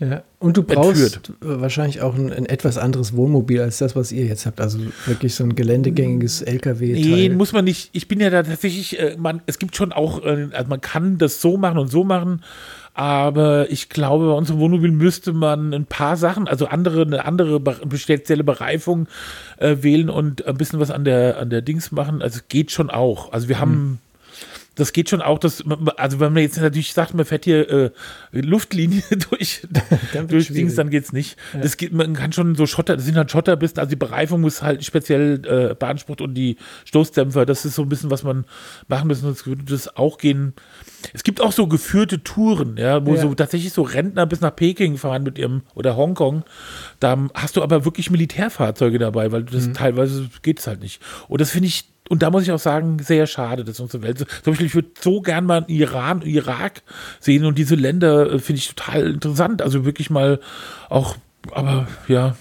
ja, und du brauchst entführt. wahrscheinlich auch ein, ein, etwas anderes Wohnmobil als das, was ihr jetzt habt. Also wirklich so ein geländegängiges LKW. -Teil. Nee, muss man nicht. Ich bin ja da tatsächlich, äh, man, es gibt schon auch, äh, also man kann das so machen und so machen. Aber ich glaube, bei unserem Wohnmobil müsste man ein paar Sachen, also andere, eine andere spezielle Bereifung äh, wählen und ein bisschen was an der, an der Dings machen. Also geht schon auch. Also wir haben hm das geht schon auch, dass, also wenn man jetzt natürlich sagt, man fährt hier äh, Luftlinie <laughs> durch, <laughs> durch Dings, dann geht's nicht. Ja. Das geht, man kann schon so Schotter, das sind halt Schotterbisten, also die Bereifung muss halt speziell äh, beansprucht und die Stoßdämpfer, das ist so ein bisschen, was man machen müssen, sonst würde das auch gehen. Es gibt auch so geführte Touren, ja, wo ja. so tatsächlich so Rentner bis nach Peking fahren mit ihrem, oder Hongkong. Da hast du aber wirklich Militärfahrzeuge dabei, weil das mhm. teilweise geht es halt nicht. Und das finde ich und da muss ich auch sagen, sehr schade, dass unsere Welt so. Zum Beispiel, ich würde so gern mal Iran, Irak sehen und diese Länder äh, finde ich total interessant. Also wirklich mal auch, aber ja.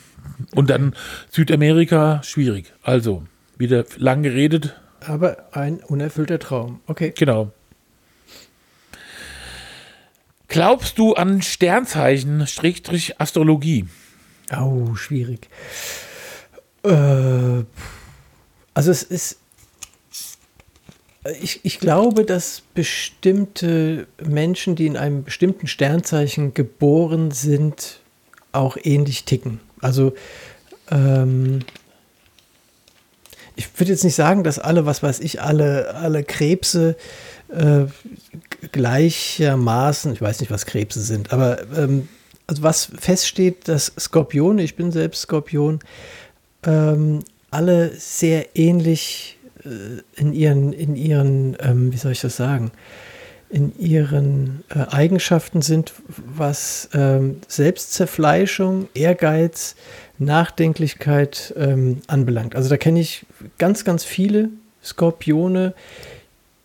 Und dann Südamerika, schwierig. Also, wieder lang geredet. Aber ein unerfüllter Traum. Okay. Genau. Glaubst du an Sternzeichen, Schrägstrich Astrologie? Oh, schwierig. Äh, also es ist ich, ich glaube, dass bestimmte Menschen, die in einem bestimmten Sternzeichen geboren sind, auch ähnlich ticken. Also ähm, ich würde jetzt nicht sagen, dass alle, was weiß ich, alle, alle Krebse äh, gleichermaßen, ich weiß nicht, was Krebse sind, aber ähm, also was feststeht, dass Skorpione, ich bin selbst Skorpion, ähm, alle sehr ähnlich äh, in ihren, in ihren ähm, wie soll ich das sagen, in ihren äh, Eigenschaften sind, was ähm, Selbstzerfleischung, Ehrgeiz, Nachdenklichkeit ähm, anbelangt. Also da kenne ich ganz, ganz viele Skorpione,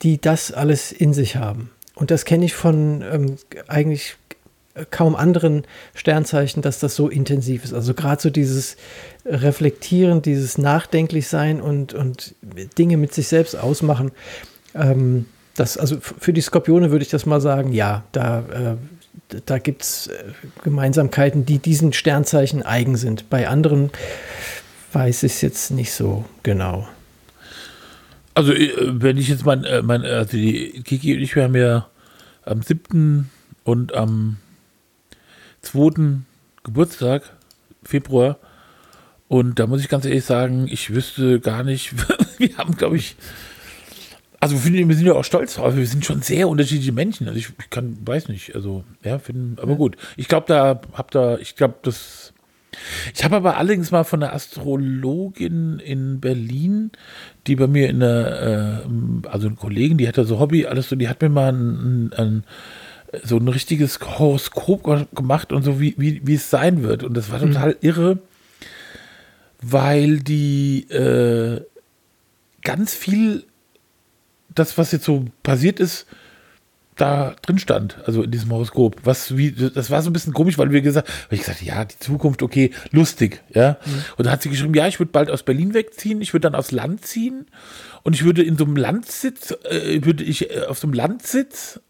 die das alles in sich haben. Und das kenne ich von ähm, eigentlich kaum anderen Sternzeichen, dass das so intensiv ist. Also gerade so dieses Reflektieren, dieses Nachdenklichsein und, und Dinge mit sich selbst ausmachen. Ähm, das, also für die Skorpione würde ich das mal sagen, ja, da, äh, da gibt es äh, Gemeinsamkeiten, die diesen Sternzeichen eigen sind. Bei anderen weiß ich es jetzt nicht so genau. Also, äh, wenn ich jetzt mein, äh, mein also die Kiki und ich, wir haben ja am 7. und am zweiten Geburtstag, Februar. Und da muss ich ganz ehrlich sagen, ich wüsste gar nicht, <laughs> wir haben, glaube ich, also wir sind ja auch stolz drauf, wir sind schon sehr unterschiedliche Menschen. Also ich, ich kann, weiß nicht, also ja, finden, aber gut. Ich glaube, da habt da, ich glaube, das. Ich habe aber allerdings mal von einer Astrologin in Berlin, die bei mir in der, äh, also eine Kollegin, die hatte so Hobby, alles so, die hat mir mal ein, ein, ein so ein richtiges Horoskop gemacht und so, wie, wie, wie es sein wird. Und das war mhm. total mhm. irre, weil die äh, ganz viel, das, was jetzt so passiert ist, da drin stand, also in diesem Horoskop. Was wie, das war so ein bisschen komisch, weil wir gesagt, weil ich gesagt, ja, die Zukunft, okay, lustig, ja. Mhm. Und dann hat sie geschrieben, ja, ich würde bald aus Berlin wegziehen, ich würde dann aufs Land ziehen und ich würde in so einem Landsitz, äh, würde ich äh, auf so einem Landsitz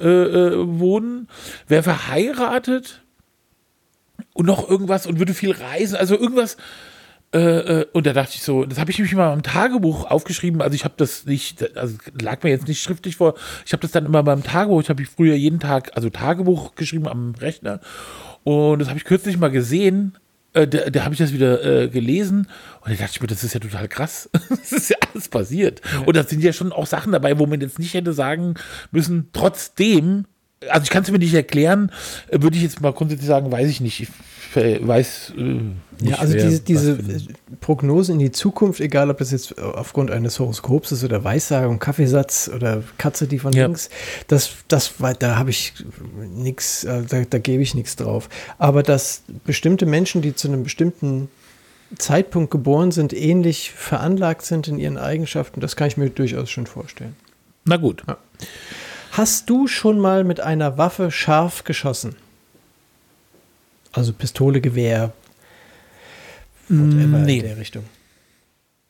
äh, äh, wohnen, wäre verheiratet und noch irgendwas und würde viel reisen, also irgendwas äh, äh, und da dachte ich so, das habe ich mich mal im Tagebuch aufgeschrieben. Also ich habe das nicht, also lag mir jetzt nicht schriftlich vor. Ich habe das dann immer beim Tagebuch. Ich habe früher jeden Tag, also Tagebuch geschrieben am Rechner. Und das habe ich kürzlich mal gesehen. Äh, da, da habe ich das wieder äh, gelesen und da dachte ich mir, das ist ja total krass. <laughs> das ist ja alles passiert. Ja. Und da sind ja schon auch Sachen dabei, wo man jetzt nicht hätte sagen müssen, trotzdem also ich kann es mir nicht erklären, äh, würde ich jetzt mal grundsätzlich sagen, weiß ich nicht. Ich weiß äh, nicht. Ja, also wer, diese, diese Prognosen in die Zukunft, egal ob das jetzt aufgrund eines Horoskops ist oder Weissagung, Kaffeesatz oder Katze, die von ja. links, das, das, da habe ich nichts, äh, da, da gebe ich nichts drauf. Aber dass bestimmte Menschen, die zu einem bestimmten Zeitpunkt geboren sind, ähnlich veranlagt sind in ihren Eigenschaften, das kann ich mir durchaus schon vorstellen. Na gut. Ja. Hast du schon mal mit einer Waffe scharf geschossen? Also Pistole, Gewehr, whatever nee. in der Richtung.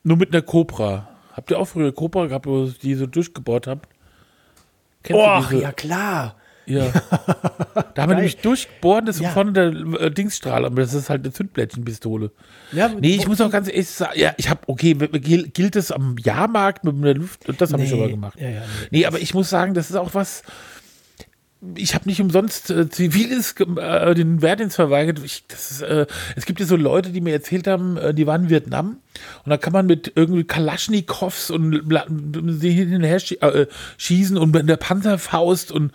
Nur mit einer Cobra. Habt ihr auch früher Cobra gehabt, wo ihr die so durchgebohrt habt? Kennt ja klar. Ja. <laughs> da haben wir nämlich durchbohren, das ja. vorne der äh, Dingsstrahl, aber das ist halt eine Zündblättchenpistole. Ja, nee, ich muss auch ganz ehrlich sagen, ja, ich habe, okay, gilt das am Jahrmarkt mit der Luft, das habe nee. ich schon mal gemacht. Ja, ja, nee. nee, aber ich muss sagen, das ist auch was, ich habe nicht umsonst äh, Ziviles äh, den Wehrdienst verweigert. Ich, ist, äh, es gibt ja so Leute, die mir erzählt haben, äh, die waren in Vietnam und da kann man mit irgendwie Kalaschnikows und sie hinterher äh, schießen und mit der Panzerfaust und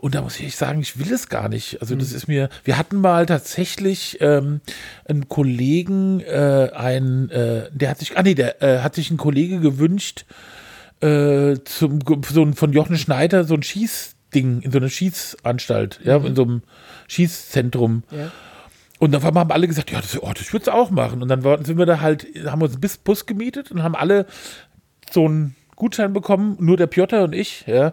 und da muss ich sagen, ich will es gar nicht. Also das mhm. ist mir, wir hatten mal tatsächlich ähm, einen Kollegen, äh, ein, äh, der hat sich, ah nee, der äh, hat sich ein Kollege gewünscht, äh, zum, so ein, von Jochen Schneider so ein Schießding in so einer Schießanstalt, ja, mhm. in so einem Schießzentrum. Ja. Und dann haben alle gesagt, ja, das, oh, das würde es auch machen. Und dann sind wir da halt, haben wir uns einen Bus gemietet und haben alle so einen Gutschein bekommen, nur der Piotr und ich, ja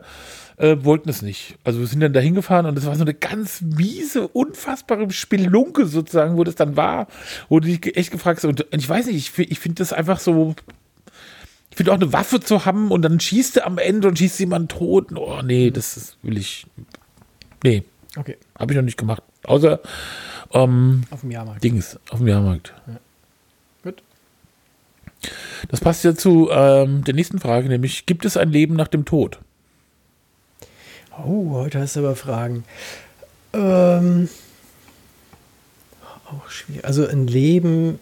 äh, wollten es nicht. Also wir sind dann da hingefahren und es war so eine ganz miese, unfassbare Spelunke sozusagen, wo das dann war, wo du dich echt gefragt hast. Und ich weiß nicht, ich, ich finde das einfach so. Ich finde auch eine Waffe zu haben und dann schießt er am Ende und schießt jemand tot. Oh, nee, das ist, will ich. Nee. Okay. Habe ich noch nicht gemacht. Außer ähm, auf dem Jahrmarkt. Dings, auf dem Jahrmarkt. Ja. Gut. Das passt ja zu ähm, der nächsten Frage, nämlich: Gibt es ein Leben nach dem Tod? Oh, heute hast du aber Fragen. Ähm, auch schwierig. Also ein Leben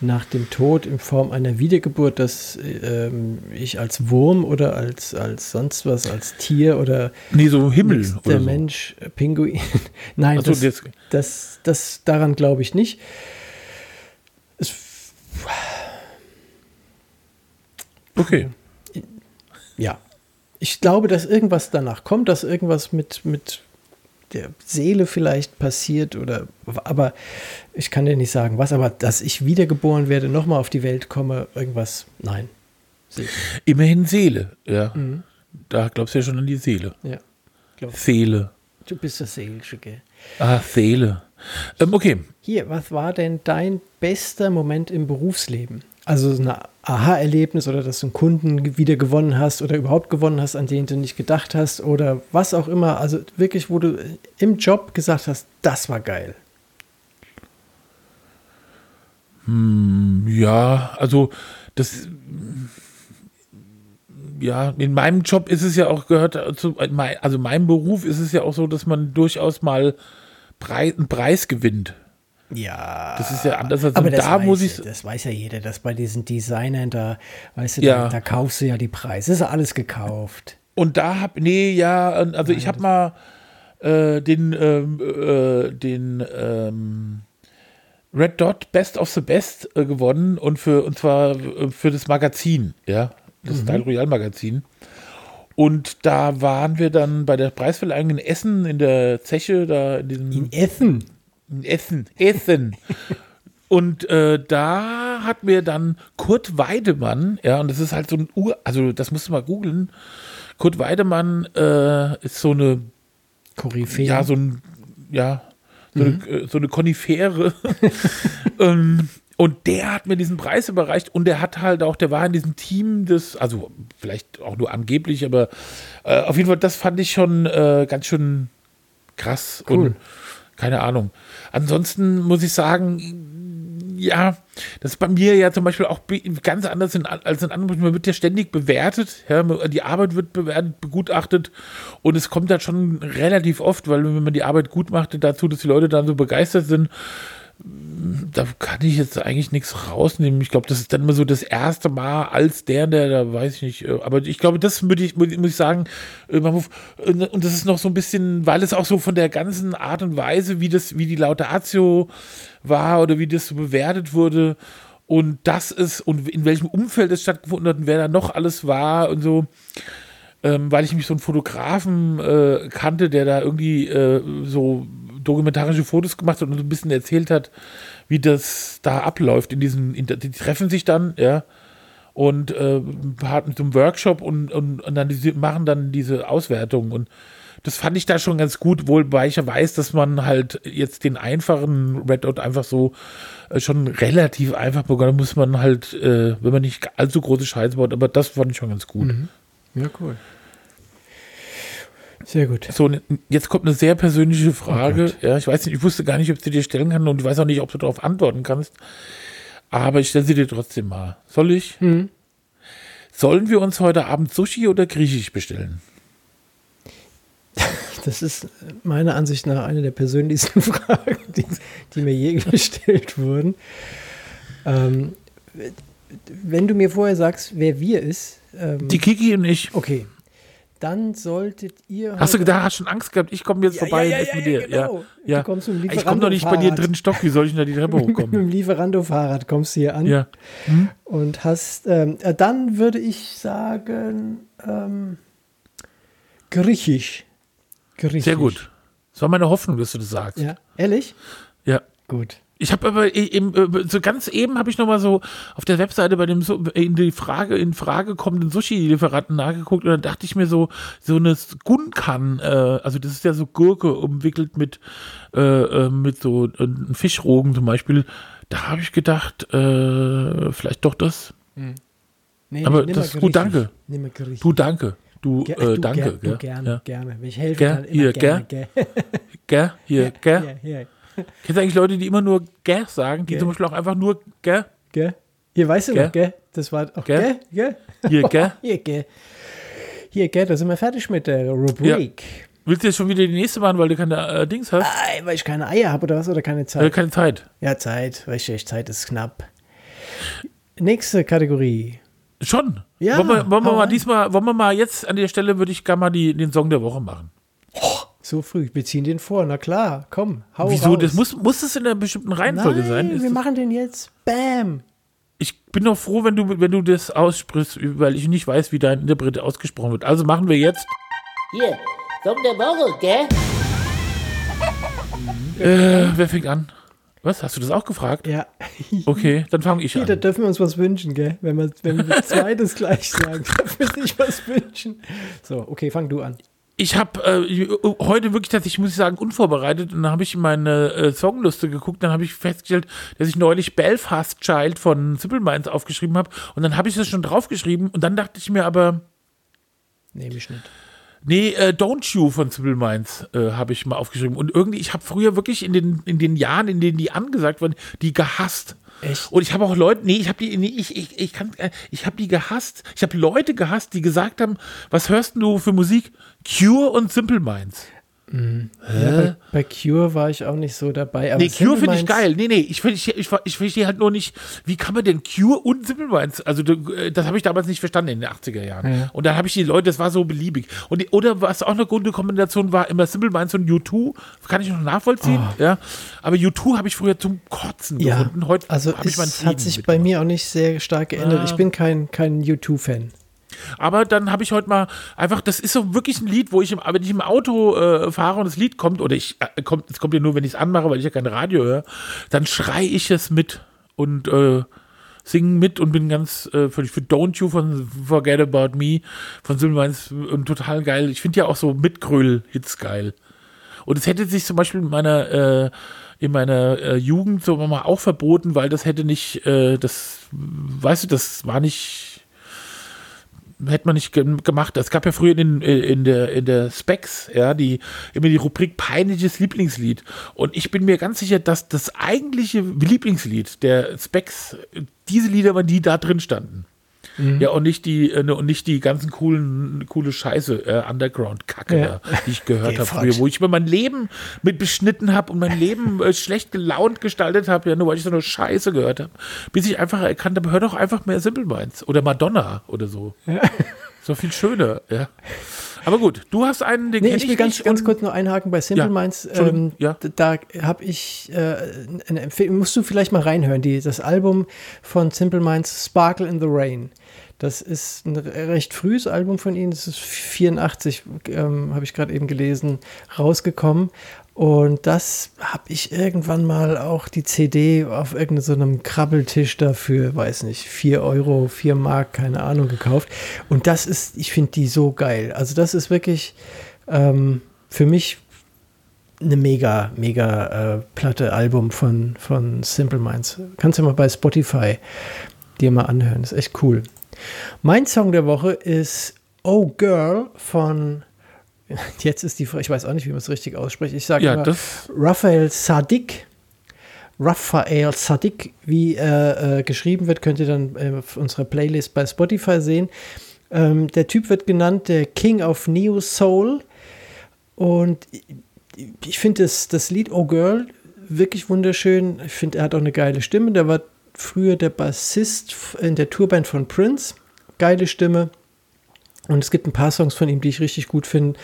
nach dem Tod in Form einer Wiedergeburt, dass ähm, ich als Wurm oder als, als sonst was, als Tier oder nee, so Himmel der so. Mensch, äh, Pinguin. <laughs> Nein, so, das, das, das, daran glaube ich nicht. Es, okay. Ja, ich glaube, dass irgendwas danach kommt, dass irgendwas mit, mit der Seele vielleicht passiert oder aber ich kann dir nicht sagen, was, aber dass ich wiedergeboren werde, nochmal auf die Welt komme, irgendwas, nein. Seele. Immerhin Seele, ja. Mhm. Da glaubst du ja schon an die Seele. Ja. Seele. Du bist das Seelische, gell? Ah, Seele. Ähm, okay. Hier, was war denn dein bester Moment im Berufsleben? Also ein Aha-Erlebnis oder dass du einen Kunden wieder gewonnen hast oder überhaupt gewonnen hast, an den du nicht gedacht hast oder was auch immer. Also wirklich, wo du im Job gesagt hast, das war geil. Hm, ja, also das ja, in meinem Job ist es ja auch gehört zu, also meinem Beruf ist es ja auch so, dass man durchaus mal einen Preis gewinnt. Ja. Das ist ja anders als aber da muss ich. Das weiß ja jeder, dass bei diesen Designern da, weißt du, ja. da, da, kaufst du ja die Preise. Das ist alles gekauft. Und da hab, nee, ja, also Nein, ich hab mal äh, den, ähm, äh, den ähm, Red Dot Best of the Best äh, gewonnen und für, und zwar äh, für das Magazin, ja, das mhm. Style Royal Magazin. Und da waren wir dann bei der Preisverleihung in Essen in der Zeche, da in diesem. In Essen? Essen, Essen. Und äh, da hat mir dann Kurt Weidemann, ja, und das ist halt so ein Ur, also das musst du mal googeln. Kurt Weidemann äh, ist so eine, Koryphäe. ja, so ein, ja, so, eine, äh, so eine Konifere. <laughs> ähm, und der hat mir diesen Preis überreicht und der hat halt auch, der war in diesem Team des, also vielleicht auch nur angeblich, aber äh, auf jeden Fall, das fand ich schon äh, ganz schön krass Cool. und keine Ahnung. Ansonsten muss ich sagen, ja, das ist bei mir ja zum Beispiel auch ganz anders in, als in anderen. Man wird ja ständig bewertet, ja, die Arbeit wird bewertet, begutachtet und es kommt dann schon relativ oft, weil wenn man die Arbeit gut macht, dazu, dass die Leute dann so begeistert sind, da kann ich jetzt eigentlich nichts rausnehmen. Ich glaube, das ist dann immer so das erste Mal als der, der, da weiß ich nicht. äh, Aber ich glaube, das würde ich, muss ich sagen, äh, äh, und das ist noch so ein bisschen, weil es auch so von der ganzen Art und Weise, wie das, wie die Laudatio war oder wie das so bewertet wurde und das ist und in welchem Umfeld es stattgefunden hat und wer da noch alles war und so ähm, weil ich mich so einen Fotografen äh, kannte, der da irgendwie äh, so dokumentarische Fotos gemacht hat und ein bisschen erzählt hat, wie das da abläuft in diesen, die treffen sich dann, ja, und äh, hatten so einen Workshop und, und, und dann diese, machen dann diese Auswertung und das fand ich da schon ganz gut, wobei ich ja weiß, dass man halt jetzt den einfachen Red Dot einfach so äh, schon relativ einfach. Da muss man halt, äh, wenn man nicht allzu große Scheiße baut, aber das fand ich schon ganz gut. Ja, cool. Sehr gut. So, jetzt kommt eine sehr persönliche Frage. Gott. ja, ich weiß nicht, ich wusste gar nicht, ob sie dir stellen kann und ich weiß auch nicht, ob du darauf antworten kannst. Aber ich stelle sie dir trotzdem mal. Soll ich? Hm. Sollen wir uns heute Abend Sushi oder Griechisch bestellen? <laughs> Das ist meiner Ansicht nach eine der persönlichsten <laughs> Fragen, die, die mir je gestellt wurden. Ähm, wenn du mir vorher sagst, wer wir ist, ähm, Die Kiki und ich. okay, dann solltet ihr. Hast du gedacht, hast schon Angst gehabt? Ich komme jetzt Ja, vorbei ja, und ja, esse mit dir. genau. Ja. Du kommst mit dem ich komme doch nicht bei dir im dritten Stock. Wie soll ich denn da die Treppe <laughs> mit hochkommen? dem Lieferando-Fahrrad kommst du hier an ja. und hast, ähm, äh, dann würde ich sagen, ähm, griechisch. griechisch. Sehr gut. Das war meine Hoffnung, dass du das sagst. Ja, ehrlich? ja. Gut. Ich habe aber eben, äh, so ganz eben habe ich noch mal so auf der Webseite bei dem so in die Frage in Frage kommenden Sushi-Lieferanten nachgeguckt und dann dachte ich mir so so eine Gunkan, äh, also das ist ja so Gurke umwickelt mit äh, äh, mit so äh, Fischrogen zum Beispiel. Da habe ich gedacht, äh, vielleicht doch das. Nee, Aber das ist gut, danke. Du danke, du, Ge- äh, du, danke, ger- du gerne, ja. gerne. Wenn ich helfe, Gell? dann immer Hier, gerne. Gell? Gell? <laughs> Hier, gell? Hier, hier, Kennst du eigentlich Leute, die immer nur gell sagen, die Gell. zum Beispiel auch einfach nur gell? gell? Hier, weißt du Gell? noch, gell? Das war auch, gell? Gell? Hier, gell? <laughs> Hier, gell? Hier, gell? Da sind wir fertig mit der Rubrik. Willst du jetzt schon wieder die nächste machen, weil du keine äh, Dings hast? Ei, weil ich keine Eier habe oder was? Oder keine Äh, Zeit? keine Zeit. Ja, Zeit. Richtig, Zeit ist knapp. Nächste Kategorie. Schon. Ja, wollen wir, wollen wir mal rein. diesmal, wollen wir mal jetzt an der Stelle, würde ich gerne mal die, den Song der Woche machen. So früh. Wir ziehen den vor. Na klar, komm, hau Wieso? raus. Das muss, muss das in einer bestimmten Reihenfolge Nein, sein? Ist wir das, machen den jetzt. Bam. ich bin doch froh, wenn du, wenn du das aussprichst, weil ich nicht weiß, wie dein Interpret ausgesprochen wird. Also machen wir jetzt. Hier, Song der Woche, gell? Äh, wer fängt an? Was? Hast du das auch gefragt? Ja. <laughs> Okay, dann fange ich Hier, da an. dürfen wir uns was wünschen, gell? Wenn wir, wenn wir <laughs> zweites gleich sagen, dürfen wir sich was wünschen. So, okay, fang du an. Ich habe äh, heute wirklich tatsächlich, muss ich sagen, unvorbereitet und dann habe ich in meine äh, Songliste geguckt, dann habe ich festgestellt, dass ich neulich Belfast Child von Simple Minds aufgeschrieben habe und dann habe ich das schon draufgeschrieben und dann dachte ich mir aber, Nehme ich nicht. Nee, äh, Don't You von Simple Minds äh, habe ich mal aufgeschrieben. Und irgendwie, ich habe früher wirklich in den, in den Jahren, in denen die angesagt wurden, die gehasst. Echt? Und ich habe auch Leute, nee, ich habe die, nee, ich, ich, ich kann, äh, ich habe die gehasst. Ich habe Leute gehasst, die gesagt haben, was hörst du für Musik? Cure und Simple Minds. Ja, bei, bei Cure war ich auch nicht so dabei. Aber Nee, Cure finde ich geil. Nee, nee, ich, ich, ich, ich verstehe halt nur nicht, wie kann man denn Cure und Simple Minds, also äh, das habe ich damals nicht verstanden in den 80er Jahren. Ja. Und dann habe ich die Leute, das war so beliebig. Und oder was auch eine gute Kombination war, immer Simple Minds und U2, kann ich noch nachvollziehen, ja. Aber U2 habe ich früher zum Kotzen Oh. Ja, gefunden. Heute also es hat sich bei mir auch nicht sehr stark geändert. Ah. Ich bin kein, kein U2-Fan. Aber dann habe ich heute mal einfach, das ist so wirklich ein Lied, wo ich, im, wenn ich im Auto äh, fahre und das Lied kommt, oder ich, äh, kommt, es kommt ja nur, wenn ich es anmache, weil ich ja kein Radio höre, dann schrei ich es mit und äh, singen mit und bin ganz äh, für, für Don't You von Forget About Me von Silbermans und total geil. Ich finde ja auch so Mitgröl-Hits geil. Und es hätte sich zum Beispiel in meiner, äh, in meiner äh, Jugend so mal auch verboten, weil das hätte nicht, äh, das, weißt du, das war nicht, hätte man nicht ge gemacht. Es gab ja früher in, in, der, in der Specs, ja, die, immer die Rubrik peinliches Lieblingslied. Und ich bin mir ganz sicher, dass das eigentliche Lieblingslied der Specs, diese Lieder waren, die da drin standen. Mhm. Ja, und nicht die, äh, und nicht die ganzen coolen, coole Scheiße, äh, Underground-Kacke, Ja. die ich gehört Geh habe früher, wo ich mir mein Leben mit beschnitten habe und mein Leben äh, schlecht gelaunt gestaltet habe, ja, nur weil ich so eine Scheiße gehört habe. Bis ich einfach erkannt habe, hör doch einfach mehr Simple Minds oder Madonna oder so. So viel schöner, ja. Aber gut, du hast einen, den Nee, ich will ganz, nicht ganz und- kurz nur einhaken bei Simple Ja, Minds. Ähm, ja. Da habe ich äh, eine Empfehlung, musst du vielleicht mal reinhören, die, das Album von Simple Minds, Sparkle in the Rain. Das ist ein re- recht frühes Album von ihnen, das ist 84, ähm, habe ich gerade eben gelesen, rausgekommen. Und das habe ich irgendwann mal auch die CD auf irgendeinem so Krabbeltisch dafür, weiß nicht, 4 Euro, 4 Mark, keine Ahnung, gekauft. Und das ist, ich finde die so geil. Also das ist wirklich ähm, für mich eine mega, mega äh, platte Album von, von Simple Minds. Kannst du mal bei Spotify dir mal anhören. ist echt cool. Mein Song der Woche ist Oh Girl von <laughs> Jetzt ist die Frage, ich weiß auch nicht, wie man es richtig ausspricht. Ich sage Ja, immer Raphael Sadik. Raphael Sadik, wie er äh, geschrieben wird, könnt ihr dann äh, auf unserer Playlist bei Spotify sehen. Ähm, der Typ wird genannt der King of Neo Soul. Und ich finde das, das Lied Oh Girl wirklich wunderschön. Ich finde, er hat auch eine geile Stimme. Der war früher der Bassist in der Tourband von Prince. Geile Stimme. Und es gibt ein paar Songs von ihm, die ich richtig gut finde.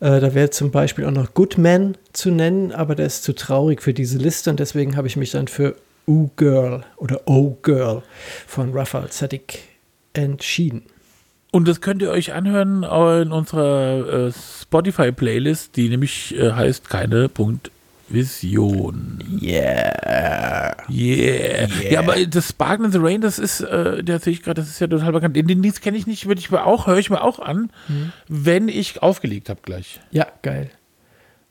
Äh, da wäre zum Beispiel auch noch Good Man zu nennen, aber der ist zu traurig für diese Liste und deswegen habe ich mich dann für Oh Girl oder Oh Girl von Raphael Sadik entschieden. Und das könnt ihr euch anhören in unserer äh, Spotify-Playlist, die nämlich äh, heißt keine Vision. Yeah. Yeah. Ja, aber das Sparkle in the Rain, das ist, äh, der sehe ich gerade, das ist ja total bekannt. Den, den Lied kenne ich nicht, würde ich mir auch, höre ich mir auch an, Mhm. wenn ich aufgelegt habe gleich. Ja, geil.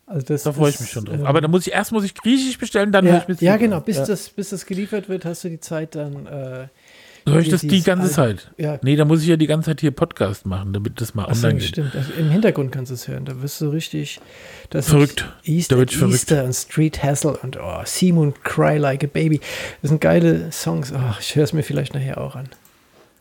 Also das Da freue ich mich schon drauf. ähm, Aber da muss ich erst muss ich griechisch bestellen, dann höre ja, ich mit ja, genau. Bis, ja. Das, bis das geliefert wird, hast du die Zeit dann. Äh, höre ich das die ganze Zeit. Ja. Nee, da muss ich ja die ganze Zeit hier Podcast machen, damit das mal online geht. stimmt. Also Im Hintergrund kannst du es hören. Da wirst du richtig. Das Verrückt. Easter, wird ich verrückt. Easter und Street Hassle und oh, Simon Cry Like a Baby. Das sind geile Songs. Oh, ich höre es mir vielleicht nachher auch an.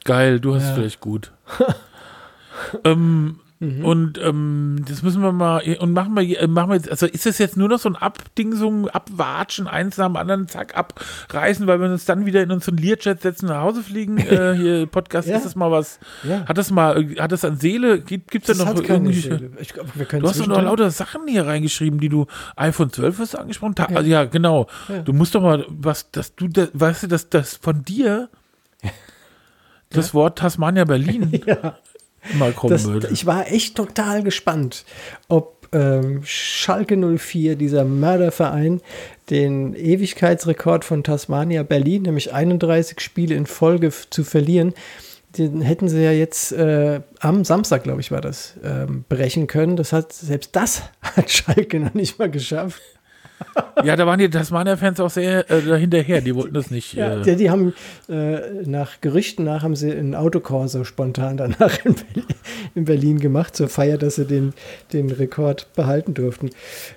Geil, du hast Ja. es vielleicht gut. <laughs> ähm, Mhm. Und ähm, das müssen wir mal und machen wir, äh, machen wir jetzt, also ist das jetzt nur noch so ein Abdingsung, Abwatschen, eins nach dem anderen, zack, abreißen, weil wir uns dann wieder in unseren Learjet setzen, nach Hause fliegen, <laughs> äh, hier Podcast, Ja. ist das mal was, Ja. hat das mal, äh, hat das an Seele, gibt es da Das noch hat irgendwelche. Ich Du hast doch noch lauter Sachen hier reingeschrieben, die du iPhone 12 hast angesprochen. Ta ja. ja, genau. Du musst doch mal, was, dass du, da, weißt du, dass das von dir <laughs> das Wort Tasmania Berlin <laughs> Ja. Das, ich war echt total gespannt, ob ähm, Schalke 04, dieser Mörderverein, den Ewigkeitsrekord von Tasmania Berlin, nämlich 31 Spiele in Folge zu verlieren, den hätten sie ja jetzt äh, am Samstag, glaube ich, war das, ähm, brechen können. Das hat selbst das <laughs> hat Schalke noch nicht mal geschafft. Ja, da waren die Tasmania-Fans auch sehr äh, dahinterher. Die wollten das nicht. Ja, äh, die, die haben äh, nach Gerüchten nach haben sie einen Autokorso spontan danach in Berlin, in Berlin gemacht zur Feier, dass sie den, den Rekord behalten durften.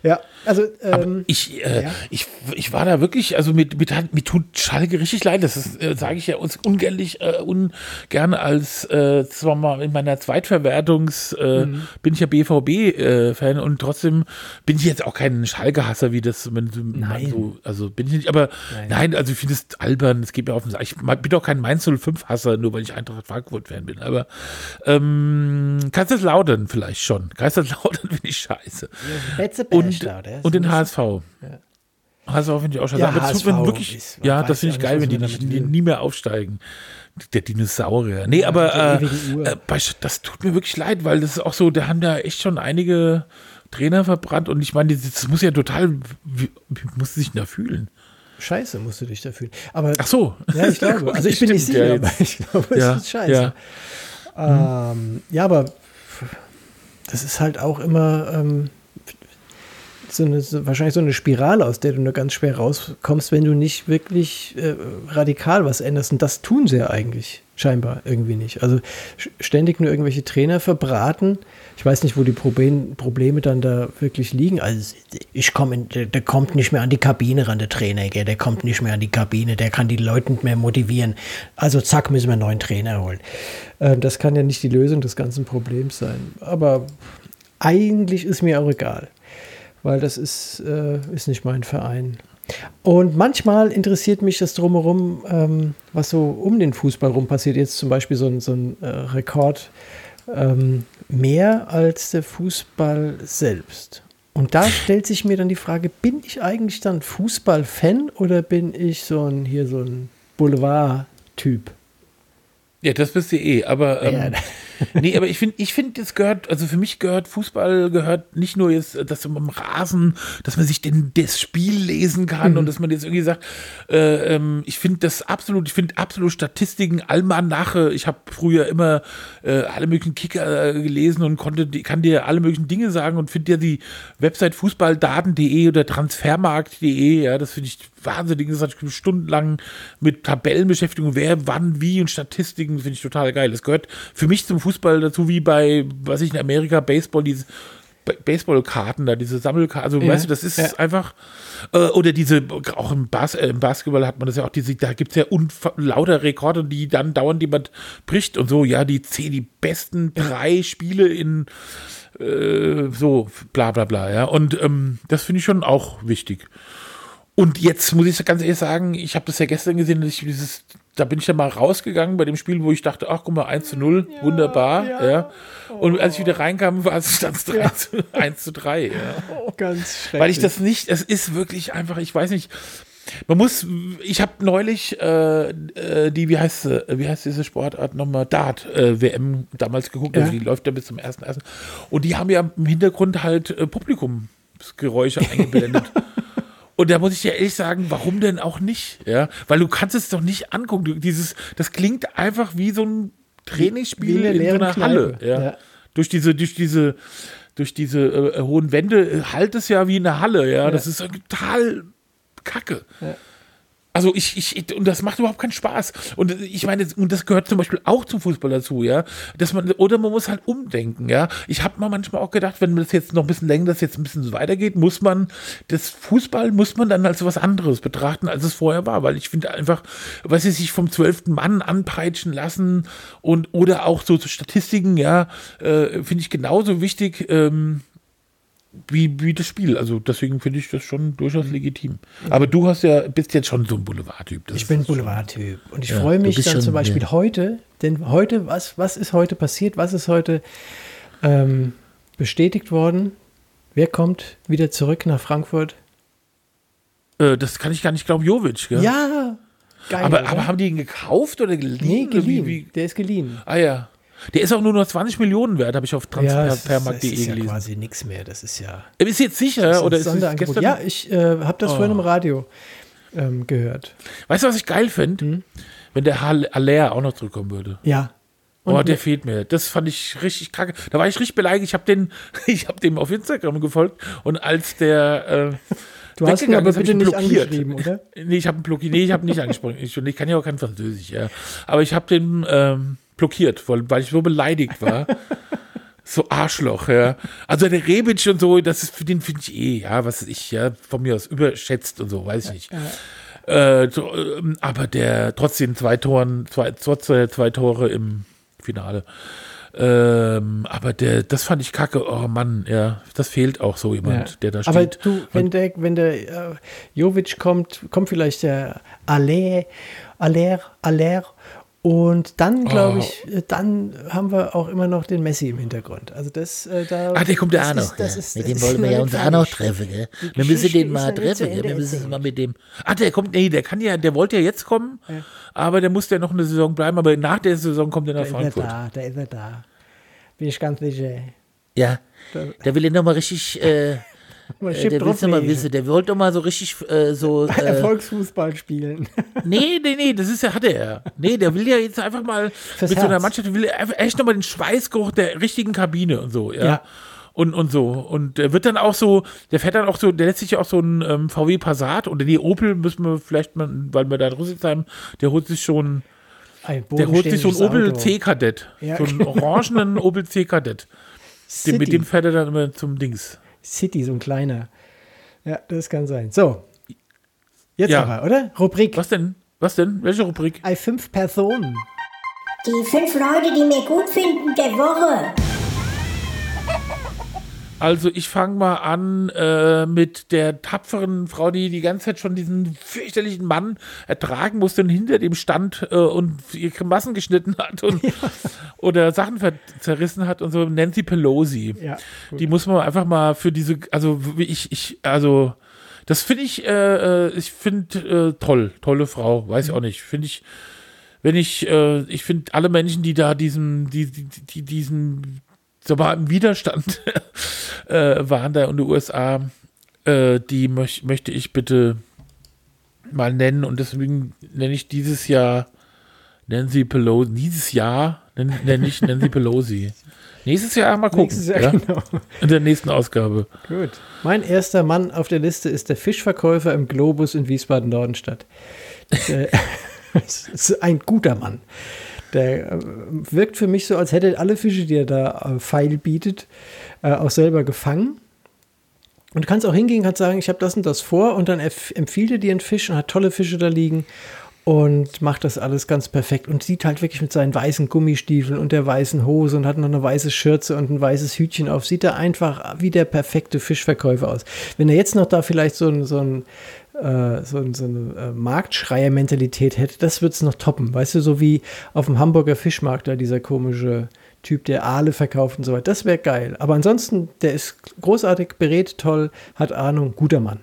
Ja, also ähm, ich, äh, ja. ich, ich war da wirklich, also mit, mit, mir tut Schalke richtig leid. Das ist, äh, sage ich ja uns ungernlich, äh, ungern als, äh, zwar mal in meiner Zweitverwertungs, äh, Mhm. bin ich ja BVB-Fan und trotzdem bin ich jetzt auch kein Schalke-Hasser, wie das man, man Nein. so, also bin ich nicht, aber Nein. nein, also ich finde es albern, es geht mir auf den Sack. Ich bin auch kein Mainz 05-Hasser, nur weil ich Eintracht Frankfurt-Fan bin, aber ähm, Kaiserslautern vielleicht schon. Kaiserslautern <laughs> finde ich scheiße. Und, ja, und den HSV. HSV finde ich auch schade. Ja, aber das HSV mir wirklich, ist- ja, das finde ja ich geil, wenn die nicht, nie mehr aufsteigen. Der Dinosaurier. Nee, aber äh, äh, das tut mir wirklich leid, weil das ist auch so, da haben da echt schon einige Trainer verbrannt und ich meine, das muss ja total, wie, wie muss sich da fühlen? Scheiße musst du dich da fühlen. Aber Ach so. ja, ich glaube. <laughs> Also ich bin nicht sicher, ja, aber ich glaube, Ja, es ist scheiße. ja. Ähm, ja, aber das ist halt auch immer ähm, so eine, so, wahrscheinlich so eine Spirale, aus der du nur ganz schwer rauskommst, wenn du nicht wirklich äh, radikal was änderst. Und das tun sie ja eigentlich scheinbar irgendwie nicht. Also ständig nur irgendwelche Trainer verbraten. Ich weiß nicht, wo die Problem, Probleme dann da wirklich liegen. Also ich komme, der, der kommt nicht mehr an die Kabine ran, der Trainer, gell? der kommt nicht mehr an die Kabine, der kann die Leute nicht mehr motivieren. Also zack, müssen wir einen neuen Trainer holen. Ähm, das kann ja nicht die Lösung des ganzen Problems sein. Aber eigentlich ist mir auch egal, weil das ist, äh, ist nicht mein Verein. Und manchmal interessiert mich das drumherum, ähm, was so um den Fußball rum passiert. Jetzt zum Beispiel so ein, so ein äh, Rekord ähm, mehr als der Fußball selbst. Und da stellt sich mir dann die Frage, bin ich eigentlich dann Fußballfan oder bin ich so ein hier so ein Boulevard-Typ? Ja, das bist du eh, aber ähm, Ja. <laughs> nee, aber ich finde, ich finde, es gehört, also für mich gehört Fußball gehört nicht nur jetzt, dass man am Rasen, dass man sich den, das Spiel lesen kann und dass man jetzt irgendwie sagt, äh, ähm, ich finde das absolut, ich finde absolut Statistiken, Almanache, ich habe früher immer äh, alle möglichen Kicker äh, gelesen und konnte, kann dir alle möglichen Dinge sagen und finde ja die Website fußballdaten.de oder transfermarkt.de, ja, das finde ich wahnsinnig, das hat stundenlang mit Tabellenbeschäftigung, wer, wann, wie und Statistiken, finde ich total geil. Das gehört für mich zum Fußball dazu, wie bei, was ich in Amerika, Baseball, diese Ba- Baseballkarten da, diese Sammelkarten, also Ja, weißt du, das ist ja. einfach, äh, oder diese, auch im, Bas äh, im Basketball hat man das ja auch, diese, da gibt es ja lauter Rekorde, die dann dauernd jemand bricht und so, ja, die zehn, die besten drei Spiele in äh, so, bla bla bla, ja. Und ähm, das finde ich schon auch wichtig. Und jetzt muss ich ganz ehrlich sagen, ich habe das ja gestern gesehen, dass ich dieses, da bin ich dann mal rausgegangen bei dem Spiel, wo ich dachte, ach guck mal, 1 zu 0, wunderbar, ja. Und als ich wieder reinkam, war es dann <laughs> 3 zu 1 zu 3, ja. Ganz schrecklich. Weil ich das nicht, es ist wirklich einfach, ich weiß nicht, man muss, ich habe neulich äh, äh, die, wie heißt sie, wie heißt diese Sportart nochmal, Dart äh, WM damals geguckt, also Ja. die läuft ja bis zum 1.1. Und die haben ja im Hintergrund halt äh, Publikumsgeräusche <laughs> eingeblendet. Und da muss ich dir ehrlich sagen, warum denn auch nicht? Ja, weil du kannst es doch nicht angucken. Du, dieses, das klingt einfach wie so ein Trainingsspiel in so einer Halle. Ja. ja. Durch diese, durch diese, durch diese äh, hohen Wände halt es ja wie eine Halle. Ja, das ist total kacke. Also ich, ich, und das macht überhaupt keinen Spaß. Und ich meine, und das gehört zum Beispiel auch zum Fußball dazu, ja. Dass man, oder man muss halt umdenken, ja. Ich habe mal manchmal auch gedacht, wenn das jetzt noch ein bisschen länger, das jetzt ein bisschen weitergeht, muss man, das Fußball muss man dann als was anderes betrachten, als es vorher war. Weil ich finde einfach, was sie sich vom zwölften Mann anpeitschen lassen und oder auch so, so Statistiken, ja, äh, finde ich genauso wichtig, ähm, wie, wie das Spiel. Also deswegen finde ich das schon durchaus legitim. Aber du hast ja, bist jetzt schon so ein Boulevardtyp. Das Ich bin Boulevardtyp. Und ich Ja, freue mich dann schon- zum Beispiel ja. heute, denn heute, was, was ist heute passiert? Was ist heute ähm, bestätigt worden? Wer kommt wieder zurück nach Frankfurt? Äh, das kann ich gar nicht glauben, Jovic, gell? Ja, geil. aber, aber haben die ihn gekauft oder geliehen? nee, geliehen. Wie, wie? Der ist geliehen. Ah ja. Der ist auch nur noch 20 Millionen wert, habe ich auf Ja, es ist, es transfermarkt.de ist ja gelesen. quasi nichts mehr. Das ist ja Ist jetzt sicher das ist oder ist es gestern? Ja, ich äh, habe das Oh. vorhin im Radio ähm, gehört. Weißt du, was ich geil fände? Hm? Wenn der Hall- Aller auch noch zurückkommen würde. Ja. oh, der fehlt mir. Das fand ich richtig kacke. Da war ich richtig beleidigt. Ich habe den, <laughs> ich habe dem auf Instagram gefolgt und als der äh, du hast ihn aber bitte nicht angeschrieben, oder? <laughs> Nee, ich habe ihn blockiert. Nee, ich habe nicht angesprochen. Ich, ich kann ja auch kein Französisch, ja. Aber ich habe den ähm, blockiert, weil, weil ich so beleidigt war. <laughs> so Arschloch, ja. Also der Rebic und so, das ist für den finde ich eh, ja, was ich, ja, von mir aus überschätzt und so, weiß ich nicht. Äh, so, ähm, aber der trotzdem zwei Toren, zwei, trotz der zwei Tore im Finale. Ähm, aber der, das fand ich kacke. Oh Mann, ja, das fehlt auch so jemand, der da steht. Aber du, wenn der, wenn der äh, Jovic kommt, kommt vielleicht der Aller, Aller, Aller Und dann, glaube Oh. ich, äh, dann haben wir auch immer noch den Messi im Hintergrund. Also das, äh, da. Ah, der kommt ja auch noch. ja. ist- mit dem wollen wir ja uns auch noch treffen. Gell? Wir müssen den mal treffen. Gell? Wir müssen erzählt. mal mit dem. Ah, der kommt, nee, der kann ja, der wollte ja jetzt kommen, aber der muss ja noch eine Saison bleiben. Aber nach der Saison kommt er nach da ist er Frankfurt. da, da ist er da. Bin ich ganz sicher. Ja, da will er noch mal richtig. Äh, Mal äh, der will noch mal wissen. Der wollte doch mal so richtig äh, so. <laughs> Äh, Erfolgsfußball spielen. <laughs> Nee, nee, nee, das ist ja, hat er. Nee, der will ja jetzt einfach mal Fürs mit so einer Herz. Mannschaft, der will echt nochmal den Schweißgeruch der richtigen Kabine und so, ja. Ja. Und, und so. Und der wird dann auch so, der fährt dann auch so, der lässt sich auch so ein ähm, VW Passat oder die Opel müssen wir vielleicht mal, weil wir da in Rüsselsheim, der holt sich schon, Ein der holt sich so ein Opel. C-Kadett. Ja. So einen orangenen <laughs> Opel C-Kadett. Mit dem fährt er dann immer zum Dings. City, so ein kleiner. Ja, das kann sein. So. Jetzt Ja. aber, oder? Rubrik. Was denn? Was denn? Welche Rubrik? Ei, fünf Personen. Die fünf Leute, die mir gut finden der Woche. Also ich fange mal an äh, mit der tapferen Frau, die die ganze Zeit schon diesen fürchterlichen Mann ertragen musste und hinter dem stand äh, und ihre Grimassen geschnitten hat und <laughs> oder Sachen zerrissen hat und so. Nancy Pelosi. Ja, Die muss man einfach mal für diese, also wie ich, ich, also das finde ich, äh, äh, ich finde äh, toll, tolle Frau, weiß ich auch nicht, finde ich, wenn ich, äh, ich finde alle Menschen, die da diesen, die, die, die diesen, so mal im Widerstand <laughs> äh, waren da in den USA, äh, die möch, möchte ich bitte mal nennen und deswegen nenne ich dieses Jahr Nancy Pelosi, dieses Jahr nenne nenn ich Nancy Pelosi. <laughs> Nächstes Jahr mal gucken. Nächstes Jahr, ja? genau. In der nächsten Ausgabe. Gut. Mein erster Mann auf der Liste ist der Fischverkäufer im Globus in Wiesbaden-Nordenstadt. <laughs> Ist ein guter Mann. Der äh, wirkt für mich so, als hätte alle Fische, die er da äh, feil bietet, äh, auch selber gefangen. Und du kannst auch hingehen, kannst sagen, ich habe das und das vor und dann empf- empfiehlt er dir einen Fisch und hat tolle Fische da liegen und macht das alles ganz perfekt und sieht halt wirklich mit seinen weißen Gummistiefeln und der weißen Hose und hat noch eine weiße Schürze und ein weißes Hütchen auf, sieht er einfach wie der perfekte Fischverkäufer aus. Wenn er jetzt noch da vielleicht so ein, so ein äh, so, so eine äh, Marktschreier-Mentalität hätte, das wird es noch toppen. Weißt du, so wie auf dem Hamburger Fischmarkt da dieser komische Typ, der Aale verkauft und so weiter. Das wäre geil. Aber ansonsten, der ist großartig, berät toll, hat Ahnung, guter Mann.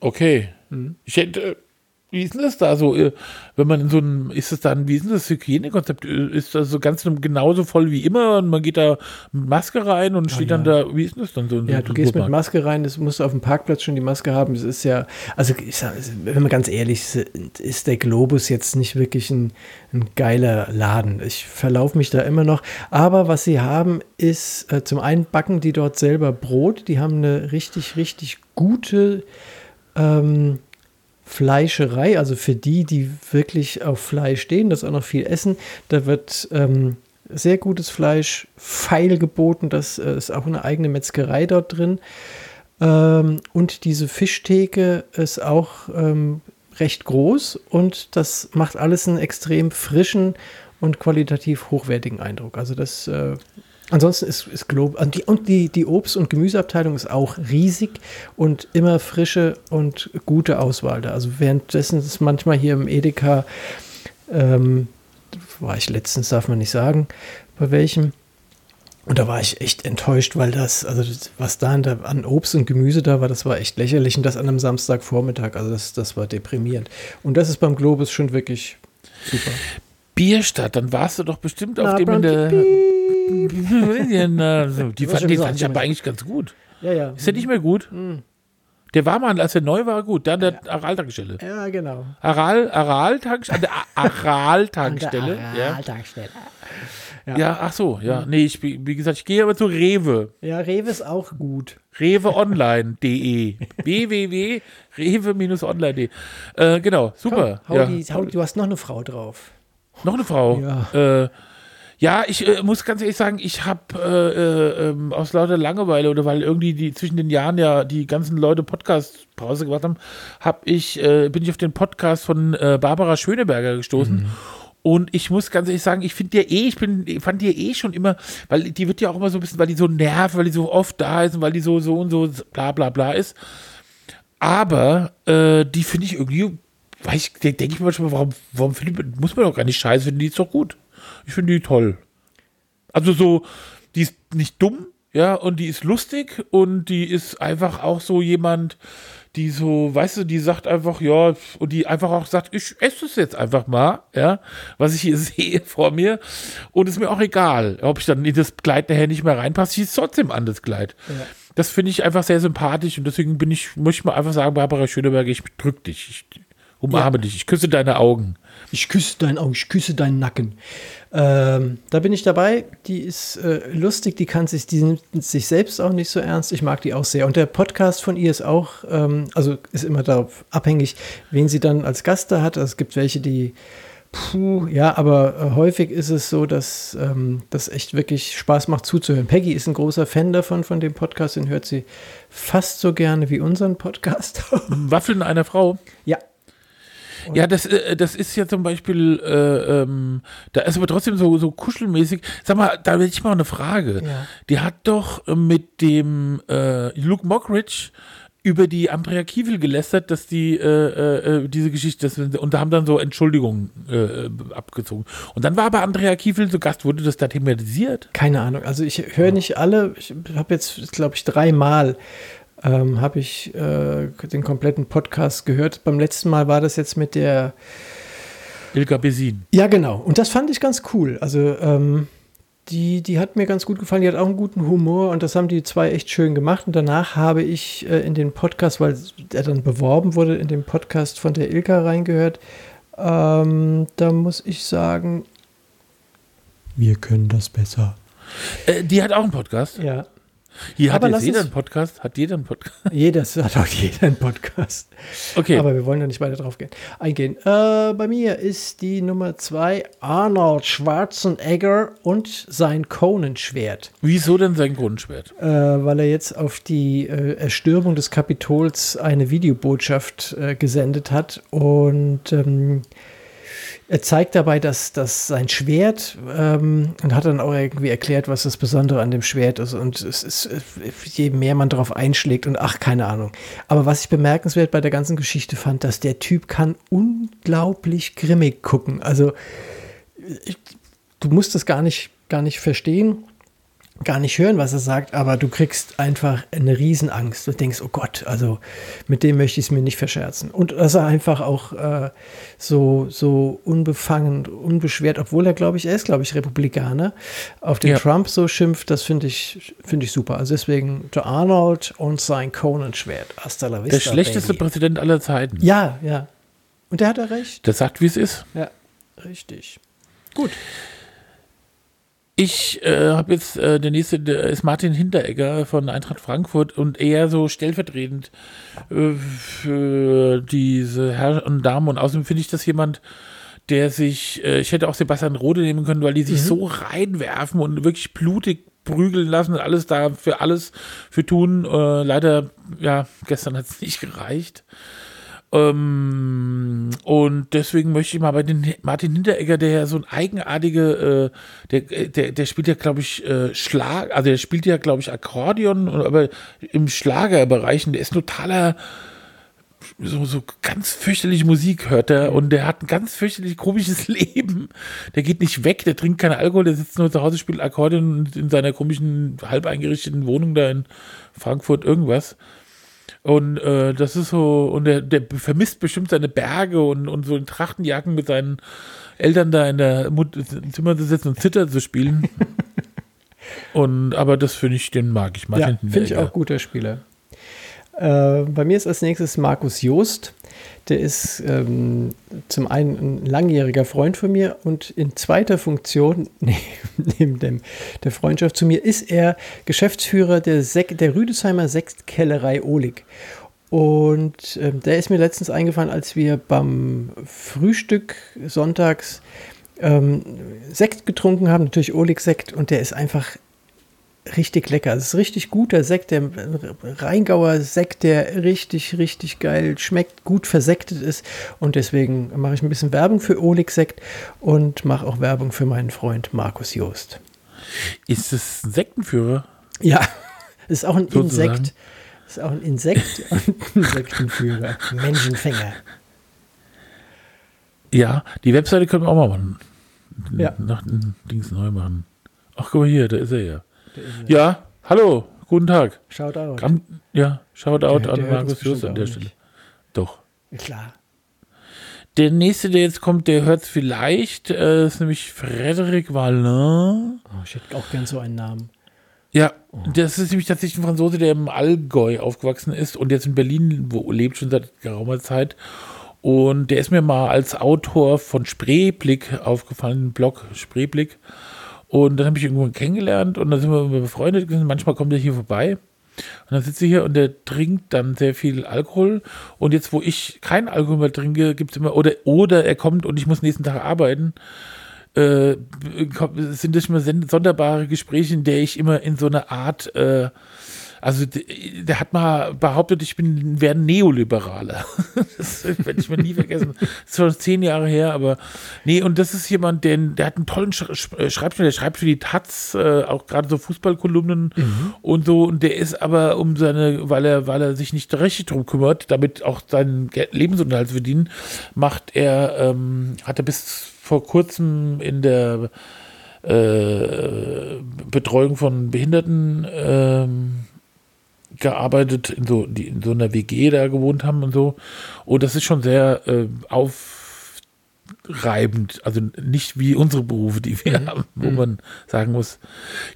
Okay. Mhm. Ich hätte, wie ist denn das da so, äh, wenn man in so einem, ist es dann, wie ist denn das Hygienekonzept? Äh, Ist das so ganz genauso voll wie immer und man geht da mit Maske rein und steht dann da, wie ist denn das dann so? so Ja, einem du gehst mit? Maske rein, das musst du auf dem Parkplatz schon die Maske haben. Das ist ja, also ich sag, wenn wir ganz ehrlich sind, ist der Globus jetzt nicht wirklich ein, ein geiler Laden. Ich verlaufe mich da immer noch. Aber was sie haben, ist äh, zum einen backen die dort selber Brot. Die haben eine richtig, richtig gute ähm, Fleischerei, also für die, die wirklich auf Fleisch stehen, das auch noch viel essen, da wird ähm, sehr gutes Fleisch feil geboten, das äh, ist auch eine eigene Metzgerei dort drin. Ähm, und diese Fischtheke ist auch ähm, recht groß und das macht alles einen extrem frischen und qualitativ hochwertigen Eindruck. Also das äh, Ansonsten ist, ist Glob und die, und die, die Obst- und Gemüseabteilung ist auch riesig und immer frische und gute Auswahl da. Also währenddessen ist manchmal hier im Edeka, ähm, war ich letztens, darf man nicht sagen, bei welchem. Und da war ich echt enttäuscht, weil das, also das, was da an, der, an Obst und Gemüse da war, das war echt lächerlich und das an einem Samstagvormittag. Also das, das war deprimierend. Und das ist beim Globus schon wirklich super. Bierstadt, dann warst du doch bestimmt auf Na, dem in der. Bronchi, Ja, <laughs> so, die fand, gesagt, fand ich aber ja. eigentlich ganz gut. Ja, ja. Ist der nicht mehr gut? Der war mal, als er neu war, gut. Da an der Aral-Tankstelle. Ja, genau. Aral, Aral-Tankstelle? An der A- Aral-Tankstelle. ja. Ja, ach so, ja. Nee, ich, wie gesagt, ich gehe aber zu Rewe. Ja, Rewe ist auch gut. reweonline.de <laughs> www.rewe-online.de äh, Genau, super. Hau ja. die, hau, du hast noch eine Frau drauf. Noch eine Frau. Ja. Äh, ja, ich äh, muss ganz ehrlich sagen, ich habe äh, äh, ähm, aus lauter Langeweile oder weil irgendwie die zwischen den Jahren ja die ganzen Leute Podcast-Pause gemacht haben, hab ich, äh, bin ich auf den Podcast von äh, Barbara Schöneberger gestoßen. Und ich muss ganz ehrlich sagen, ich finde dir eh, ich bin, fand dir eh schon immer, weil die wird ja auch immer so ein bisschen, weil die so nervt, weil die so oft da ist und weil die so, so und so bla bla bla ist. Aber äh, die finde ich irgendwie weiß ich, denke ich mir manchmal, warum, warum findet, muss man doch gar nicht scheiße finden, die ist doch gut. Ich finde die toll. Also so, die ist nicht dumm, ja, und die ist lustig und die ist einfach auch so jemand, die so, weißt du, die sagt einfach, ja, und die einfach auch sagt, ich esse es jetzt einfach mal, ja, was ich hier <laughs> sehe vor mir. Und ist mir auch egal, ob ich dann in das Kleid nachher nicht mehr reinpasse, ich ist trotzdem an das Kleid. Ja. Das finde ich einfach sehr sympathisch und deswegen bin ich, möchte ich mal einfach sagen, Barbara Schöneberg, ich drück dich, ich umarme dich, ich küsse deine Augen. Ich küsse dein Auge, ich küsse deinen Nacken. Ähm, da bin ich dabei. Die ist äh, lustig, die kann sich, die nimmt sich selbst auch nicht so ernst. Ich mag die auch sehr. Und der Podcast von ihr ist auch, ähm, also ist immer darauf abhängig, wen sie dann als Gast da hat. Also es gibt welche, die, puh, ja, aber äh, häufig ist es so, dass ähm, das echt wirklich Spaß macht zuzuhören. Peggy ist ein großer Fan davon, von dem Podcast, den hört sie fast so gerne wie unseren Podcast. <laughs> Waffeln einer Frau. ja, Ja, das, äh, das ist ja zum Beispiel, äh, ähm, da ist aber trotzdem so, so kuschelmäßig. Sag mal, da hätte ich mal eine Frage. Ja. Die hat doch mit dem äh, Luke Mockridge über die Andrea Kiewel gelästert, dass die äh, äh, äh, diese Geschichte, das, und da haben dann so Entschuldigungen äh, abgezogen. Und dann war aber Andrea Kiewel zu Gast, wurde das da thematisiert? Keine Ahnung. Also ich höre nicht alle. Ich habe jetzt, glaube ich, dreimal ähm, habe ich äh, den kompletten Podcast gehört. Beim letzten Mal war das jetzt mit der. Ilka Besin. Ja, genau. Und das fand ich ganz cool. Also ähm, die, die hat mir ganz gut gefallen. Die hat auch einen guten Humor und das haben die zwei echt schön gemacht. Und danach habe ich äh, in den Podcast, weil er dann beworben wurde, in den Podcast von der Ilka reingehört. Ähm, da muss ich sagen, wir können das besser. Äh, die hat auch einen Podcast. Ja. Hier hat jetzt jeder einen Podcast. Hat jeder einen Podcast. <laughs> Jeder, das hat auch jeder einen Podcast. Okay. Aber wir wollen da nicht weiter drauf gehen, eingehen. Äh, bei mir ist die Nummer zwei Arnold Schwarzenegger und sein Conan-Schwert. Wieso denn sein Grundschwert? Äh, weil er jetzt auf die äh, Erstürmung des Kapitols eine Videobotschaft äh, gesendet hat. Und ähm, er zeigt dabei, dass, dass sein Schwert ähm, und hat dann auch irgendwie erklärt, was das Besondere an dem Schwert ist. Und es ist, je mehr man darauf einschlägt und ach, keine Ahnung. Aber was ich bemerkenswert bei der ganzen Geschichte fand, dass der Typ kann unglaublich grimmig gucken. Also ich, du musst das gar nicht, gar nicht verstehen gar nicht hören, was er sagt, aber du kriegst einfach eine Riesenangst. Du denkst, oh Gott, also mit dem möchte ich es mir nicht verscherzen. Und dass er einfach auch äh, so, so unbefangen, unbeschwert, obwohl er, glaube ich, er ist, glaube ich, Republikaner, auf den Ja. Trump so schimpft, das finde ich, finde ich super. Also deswegen der Arnold und sein Conan-Schwert. Hasta la vista, Der schlechteste Baby. Präsident aller Zeiten. Ja, ja. Und der hat er recht. Der sagt, wie es ist. Ja, richtig. Gut. Ich äh, habe jetzt, äh, der nächste der ist Martin Hinteregger von Eintracht Frankfurt und eher so stellvertretend äh, für diese Herren und Damen. Und außerdem finde ich das jemand, der sich, äh, ich hätte auch Sebastian Rode nehmen können, weil die sich so reinwerfen und wirklich blutig prügeln lassen und alles da für alles für tun. Äh, leider, ja, gestern hat es nicht <laughs> gereicht. Ähm, und deswegen möchte ich mal bei den Martin Hinteregger, der ja so ein eigenartige, äh, der, der, der spielt ja, glaube ich, äh, Schlag, also der spielt ja, glaube ich, Akkordeon, aber im Schlagerbereich, und der ist totaler, so, so ganz fürchterliche Musik hört er und der hat ein ganz fürchterlich komisches <laughs> Leben. Der geht nicht weg, der trinkt keinen Alkohol, der sitzt nur zu Hause, spielt Akkordeon in seiner komischen, halb eingerichteten Wohnung da in Frankfurt irgendwas. Und äh, das ist so, und der, der vermisst bestimmt seine Berge und, und so in Trachtenjacken mit seinen Eltern da in der Mut im Zimmer zu sitzen und Zitter zu spielen. <laughs> und aber das finde ich, den mag ich. Ja, Martin finde ich auch guter Spieler. Äh, bei mir ist als nächstes Markus Joost. Der ist ähm, zum einen ein langjähriger Freund von mir und in zweiter Funktion, <laughs> neben, dem, der Freundschaft zu mir, ist er Geschäftsführer der, Sek der Rüdesheimer Sektkellerei Ohlig. Und ähm, der ist mir letztens eingefallen, als wir beim Frühstück sonntags ähm, Sekt getrunken haben, natürlich Ohlig-Sekt, und der ist einfach richtig lecker. Es ist richtig guter Sekt, der Rheingauer Sekt, der richtig, richtig geil schmeckt, gut versektet ist. Und deswegen mache ich ein bisschen Werbung für Olig Sekt und mache auch Werbung für meinen Freund Markus Joost. Ist es ein Sektenführer? Ja, ist auch ein Sozusagen. Insekt. Ist auch ein Insekt <laughs> und ein Insektenführer. Menschenfänger. Ja, die Webseite können wir auch mal machen. Ja. Nach Dings neu machen. Ach, guck mal hier, da ist er ja. Ja, hallo, guten Tag. Shoutout. Gramm, ja, Shoutout Der- an der Markus bestimmt an der Stelle. nicht. Doch. Klar. Der nächste, der jetzt kommt, der hört es vielleicht, äh, ist nämlich Frédéric Vallin. Oh, ich hätte auch gern so einen Namen. Ja, das ist nämlich tatsächlich ein Franzose, der im Allgäu aufgewachsen ist und jetzt in Berlin wo, lebt schon seit geraumer Zeit. Und der ist mir mal als Autor von Spreeblick aufgefallen, Blog Spreeblick. Und dann habe ich irgendwann kennengelernt und dann sind wir befreundet gewesen. Manchmal kommt er hier vorbei. Und dann sitzt er hier und der trinkt dann sehr viel Alkohol. Und jetzt, wo ich keinen Alkohol mehr trinke, gibt es immer, oder, oder er kommt und ich muss nächsten Tag arbeiten, äh, sind das immer sonderbare Gespräche, in der ich immer in so eine Art, äh, also der, hat mal behauptet, ich bin wäre ein Neoliberaler. <laughs> Das werde ich mir nie vergessen. Das ist schon zehn Jahre her, aber nee, und das ist jemand, der, der hat einen tollen Sch Sch Schreibstil, der schreibt für die Taz, äh, auch gerade so Fußballkolumnen und so, und der ist aber um seine, weil er, weil er sich nicht richtig drum kümmert, damit auch seinen Lebensunterhalt zu verdienen, macht er, ähm, hat er bis vor kurzem in der äh, Betreuung von Behinderten ähm, gearbeitet, in so, die in so einer WG da gewohnt haben und so. Und das ist schon sehr äh, aufreibend. Also nicht wie unsere Berufe, die wir haben, wo man sagen muss.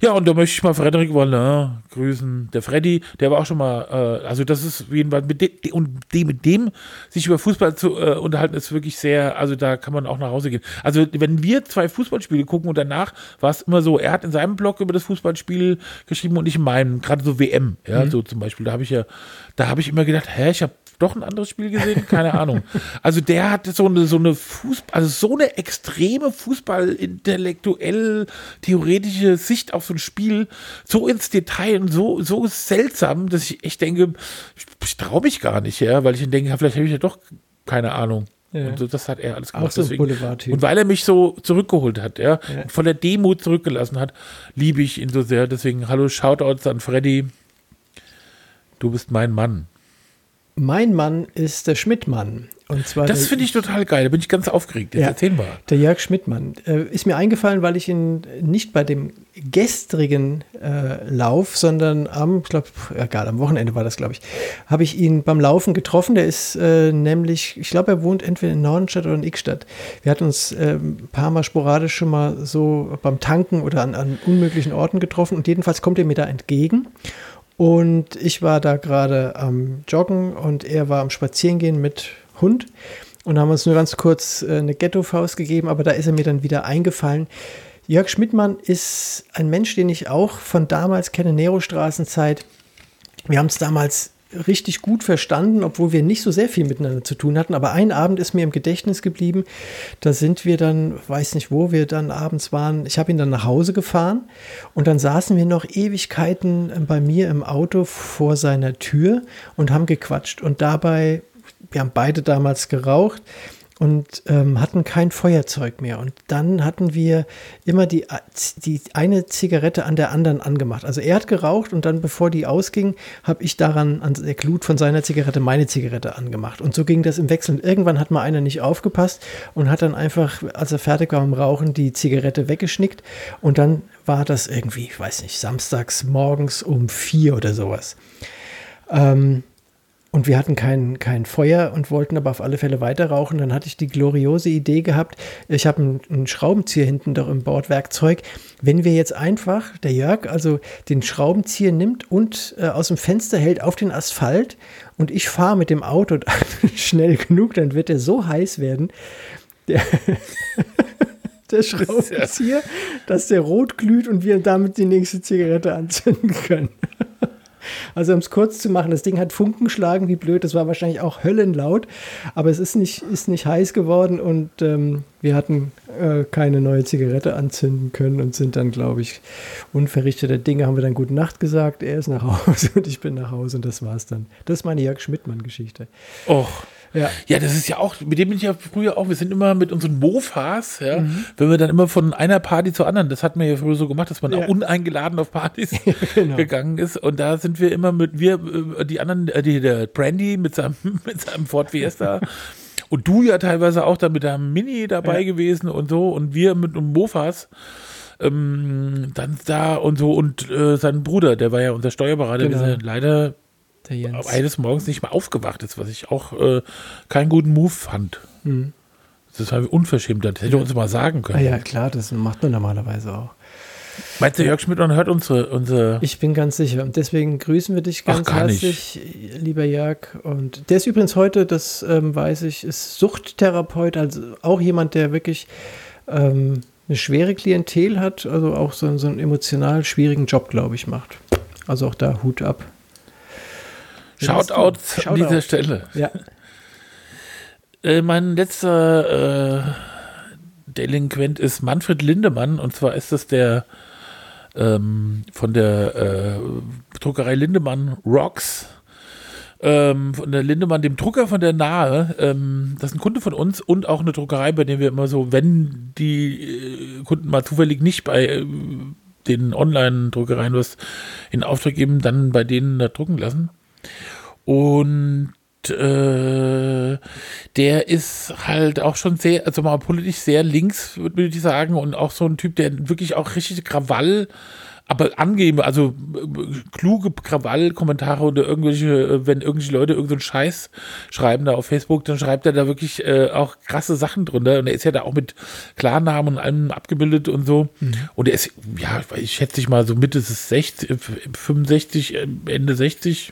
Ja, und da möchte ich mal Frederik Wallin grüßen. Der Freddy, der war auch schon mal, äh, also das ist jedenfalls mit dem, und dem, mit dem sich über Fußball zu äh, unterhalten, ist wirklich sehr, also da kann man auch nach Hause gehen. Also wenn wir zwei Fußballspiele gucken und danach war es immer so, er hat in seinem Blog über das Fußballspiel geschrieben und ich in meinem, gerade so WM, ja, so zum Beispiel, da habe ich ja, da habe ich immer gedacht, hä, ich habe doch ein anderes Spiel gesehen, keine Ahnung. Also der hat so eine, so eine Fußball, also so eine extreme Fußball-intellektuell theoretische Sicht auf so ein Spiel, so ins Detail und so, so seltsam, dass ich echt denke, ich, ich traue mich gar nicht, ja, weil ich denke, ja, vielleicht habe ich ja doch keine Ahnung. Ja. Und so, das hat er alles Auch gemacht. so ein deswegen. Und weil er mich so zurückgeholt hat, ja, Ja. und von der Demut zurückgelassen hat, liebe ich ihn so sehr. Deswegen, hallo, Shoutouts an Freddy. Du bist mein Mann. Mein Mann ist der Schmidtmann. Und zwar Das finde ich total geil. Da bin ich ganz aufgeregt. Jetzt Ja. erzähl mal. der Jörg Schmidtmann. Äh, ist mir eingefallen, weil ich ihn nicht bei dem gestrigen äh, Lauf, sondern am, ich glaube, egal, am Wochenende war das, glaube ich, habe ich ihn beim Laufen getroffen. Der ist äh, nämlich, ich glaube, er wohnt entweder in Nordenstadt oder in Ickstadt. Wir hatten uns ein paar Mal sporadisch schon mal so beim Tanken oder an, an unmöglichen Orten getroffen und jedenfalls kommt er mir da entgegen. Und ich war da gerade am Joggen und er war am Spazierengehen mit Hund und haben uns nur ganz kurz äh, eine Ghetto-Faust gegeben, aber da ist er mir dann wieder eingefallen. Jörg Schmidtmann ist ein Mensch, den ich auch von damals kenne, Nero-Straßenzeit. Wir haben es damals richtig gut verstanden, obwohl wir nicht so sehr viel miteinander zu tun hatten. Aber ein Abend ist mir im Gedächtnis geblieben. Da sind wir dann, weiß nicht, wo wir dann abends waren. Ich habe ihn dann nach Hause gefahren und dann saßen wir noch Ewigkeiten bei mir im Auto vor seiner Tür und haben gequatscht. Und dabei, wir haben beide damals geraucht und ähm, hatten kein Feuerzeug mehr. Und dann hatten wir immer die, die eine Zigarette an der anderen angemacht. Also er hat geraucht und dann, bevor die ausging, habe ich daran an der Glut von seiner Zigarette meine Zigarette angemacht. Und so ging das im Wechsel. Und irgendwann hat mal einer nicht aufgepasst und hat dann einfach, als er fertig war im Rauchen, die Zigarette weggeschnickt. Und dann war das irgendwie, ich weiß nicht, samstags morgens um vier oder sowas. Ähm, und wir hatten kein, kein Feuer und wollten aber auf alle Fälle weiter rauchen. Dann hatte ich die gloriose Idee gehabt, ich habe einen, einen Schraubenzieher hinten doch im Bordwerkzeug. Wenn wir jetzt einfach, der Jörg, also den Schraubenzieher nimmt und äh, aus dem Fenster hält auf den Asphalt und ich fahre mit dem Auto <laughs> schnell genug, dann wird er so heiß werden, der, <laughs> der Schraubenzieher, dass der rot glüht und wir damit die nächste Zigarette anzünden können. Also um es kurz zu machen, das Ding hat Funken geschlagen, wie blöd, das war wahrscheinlich auch höllenlaut, aber es ist nicht, ist nicht heiß geworden und ähm, wir hatten äh, keine neue Zigarette anzünden können und sind dann, glaube ich, unverrichteter Dinge, haben wir dann Gute Nacht gesagt, er ist nach <laughs> Hause und ich bin nach Hause und das war's dann. Das ist meine Jörg Schmidtmann-Geschichte. Och. Ja. Ja, das ist ja auch, mit dem bin ich ja früher auch, wir sind immer mit unseren Mofas, ja, Mhm. wenn wir dann immer von einer Party zur anderen, das hat man ja früher so gemacht, dass man Ja. auch uneingeladen auf Partys <laughs> genau. gegangen ist und da sind wir immer mit, wir, äh, die anderen, äh, die, der Brandy mit seinem, <laughs> mit seinem Ford Fiesta Und du ja teilweise auch da mit deinem Mini dabei Ja. gewesen und so und wir mit einem Mofas. Ähm, dann da und so und äh, sein Bruder, der war ja unser Steuerberater, Genau. wir sind leider. Eines Morgens nicht mehr aufgewacht ist, was ich auch äh, keinen guten Move fand. Hm. Das war unverschämt, das hätte er uns mal sagen Ah können. ja, klar, das macht man normalerweise auch. Meinst du, Jörg Schmidtmann hört unsere, unsere Ich bin ganz sicher. Und deswegen grüßen wir dich Ach, ganz nicht. herzlich, lieber Jörg. Und der ist übrigens heute, das ähm, weiß ich, ist Suchttherapeut, also auch jemand, der wirklich ähm, eine schwere Klientel hat, also auch so, so einen emotional schwierigen Job, glaube ich, macht. Also auch da Hut ab. Shoutouts an Shoutout. dieser Stelle. Ja, Äh, mein letzter äh, Delinquent ist Manfred Lindemann und zwar ist das der ähm, von der äh, Druckerei Lindemann Rocks. Ähm, von der Lindemann, dem Drucker von der Nahe, ähm, das ist ein Kunde von uns und auch eine Druckerei, bei der wir immer so, wenn die äh, Kunden mal zufällig nicht bei äh, den Online-Druckereien was in Auftrag geben, dann bei denen da drucken lassen. Und äh, der ist halt auch schon sehr, also mal politisch sehr links, würde ich sagen, und auch so ein Typ, der wirklich auch richtig Krawall, aber angeben, also äh, kluge Krawall-Kommentare oder irgendwelche, äh, wenn irgendwelche Leute irgendeinen Scheiß schreiben da auf Facebook, dann schreibt er da wirklich äh, auch krasse Sachen drunter. Und er ist ja da auch mit Klarnamen und allem abgebildet und so. Und er ist, ja, ich schätze ich mal so Mitte des 60, äh, 65, äh, Ende 60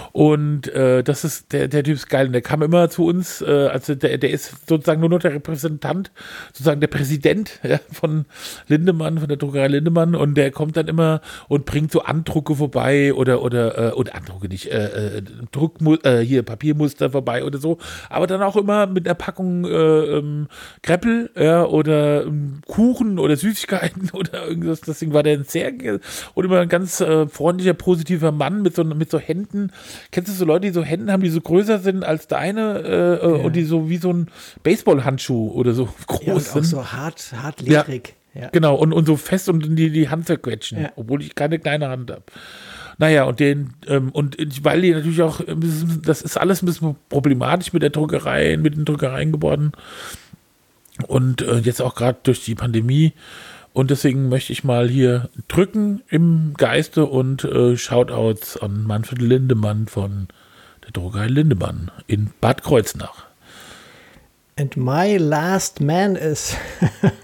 und äh, das ist, der, der Typ ist geil. Und der kam immer zu uns, äh, also der, der ist sozusagen nur noch der Repräsentant, sozusagen der Präsident <laughs> ja, von Lindemann, von der Druckerei Lindemann. Und der kommt dann immer und bringt so Andrucke vorbei oder, oder, äh, oder Andrucke nicht, äh, äh, Druckmu äh, hier Papiermuster vorbei oder so. Aber dann auch immer mit einer Packung äh, ähm, Kreppel ja, oder ähm, Kuchen oder Süßigkeiten <laughs> oder irgendwas. Deswegen war der ein sehr und immer ein ganz äh, freundlicher, positiver Mann mit so, mit so Händen. Kennst du so Leute, die so Hände haben, die so größer sind als deine äh, äh, und die so wie so ein Baseballhandschuh oder so <laughs> groß ja und sind? auch so hart, hart ledrig. Ja. Genau, und, und so fest und die, die Hand zerquetschen, Ja. obwohl ich keine kleine Hand habe. Naja, und den, ähm, und weil die natürlich auch, das ist alles ein bisschen problematisch mit der Druckerei, mit den Druckereien geworden. Und äh, jetzt auch gerade durch die Pandemie. Und deswegen möchte ich mal hier drücken im Geiste und äh, Shoutouts an Manfred Lindemann von der Druckerei Lindemann in Bad Kreuznach. And my last man is <laughs>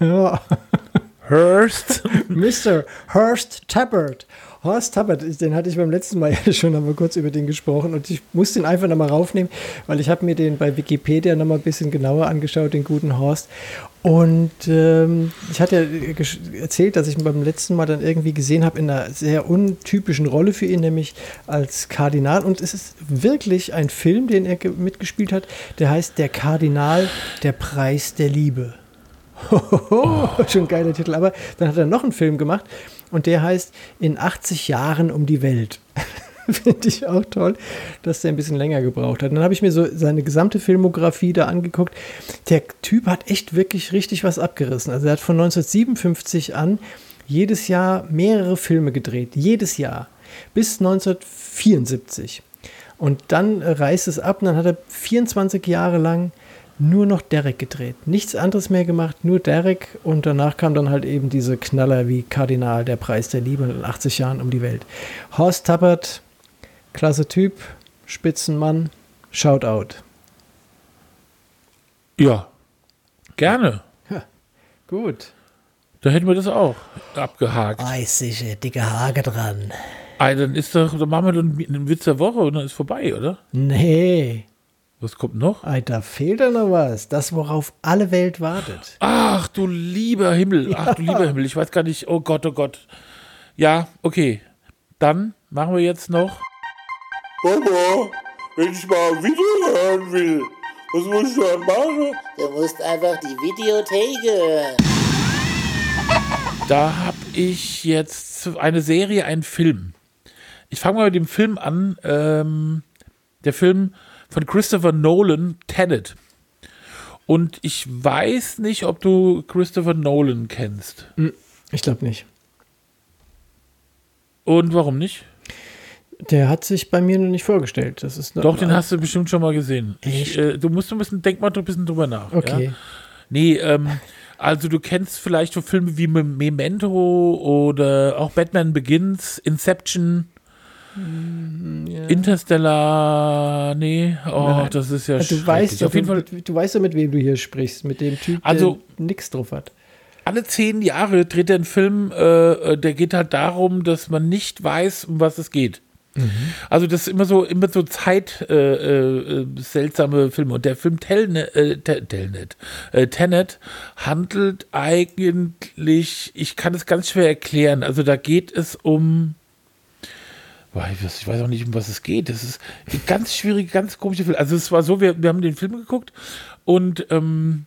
Hurst. <laughs> Mr. Horst Tappert. Horst Tappert, den hatte ich beim letzten Mal <laughs> schon einmal kurz über den gesprochen und ich muss den einfach nochmal raufnehmen, weil ich habe mir den bei Wikipedia nochmal ein bisschen genauer angeschaut, den guten Horst. Und ähm, ich hatte ja erzählt, dass ich ihn beim letzten Mal dann irgendwie gesehen habe in einer sehr untypischen Rolle für ihn, nämlich als Kardinal. Und es ist wirklich ein Film, den er ge- mitgespielt hat, der heißt Der Kardinal, der Preis der Liebe. Hohoho, <laughs> schon ein geiler Titel. Aber dann hat er noch einen Film gemacht und der heißt In 80 Jahren um die Welt. <laughs> Finde ich auch toll, dass der ein bisschen länger gebraucht hat. Dann habe ich mir so seine gesamte Filmografie da angeguckt. Der Typ hat echt wirklich richtig was abgerissen. Also er hat von 1957 an jedes Jahr mehrere Filme gedreht. Jedes Jahr. Bis 1974. Und dann reißt es ab und dann hat er 24 Jahre lang nur noch Derek gedreht. Nichts anderes mehr gemacht, nur Derek. Und danach kam dann halt eben diese Knaller wie Kardinal, der Preis der Liebe in 80 Jahren um die Welt. Horst Tappert, klasse Typ, Spitzenmann, Shoutout. Ja, gerne. Gut. Da hätten wir das auch abgehakt. Sicher dicke Hage dran. Ah, dann ist doch, dann machen wir dann einen Witz der Woche und dann ist vorbei, oder? Nee, Was kommt noch? Ei, da fehlt ja noch was. Das, worauf alle Welt wartet. Ach du lieber Himmel, ach du lieber Himmel, ich weiß gar nicht, oh Gott, oh Gott. Ja, okay. Dann machen wir jetzt noch. Papa, wenn ich mal ein Video hören will, was muss ich dann machen? Du musst einfach die Videothek hören. <laughs> Da habe ich jetzt eine Serie, einen Film. Ich fange mal mit dem Film an. Ähm, der Film von Christopher Nolan, Tenet. Und ich weiß nicht, ob du Christopher Nolan kennst. Ich glaube nicht. Und warum nicht? Der hat sich bei mir noch nicht vorgestellt. Das ist Doch, den hast du bestimmt schon mal gesehen. Ich, äh, du musst ein bisschen, denk mal ein bisschen drüber nach. Okay. Ja? Nee, ähm, also du kennst vielleicht so Filme wie Me- Memento oder auch Batman Begins, Inception, Interstellar, nee, oh, Nein. das ist ja du schrecklich. weißt, auf jeden Fall du, du weißt ja, mit wem du hier sprichst. Mit dem Typ, Also- der nix drauf hat. alle zehn Jahre dreht er einen Film, äh, äh, der geht halt darum, dass man nicht weiß, um was es geht. Also das ist immer so, immer so Zeit äh, äh, seltsame Filme. Und der Film Telnet, äh, Te- Telnet, äh, Tenet handelt eigentlich, ich kann es ganz schwer erklären. Also da geht es um ich weiß- auch nicht, um was es geht. Das ist ein ganz schwierig, ganz komischer Film. Also es war so, wir, wir haben den Film geguckt und ähm,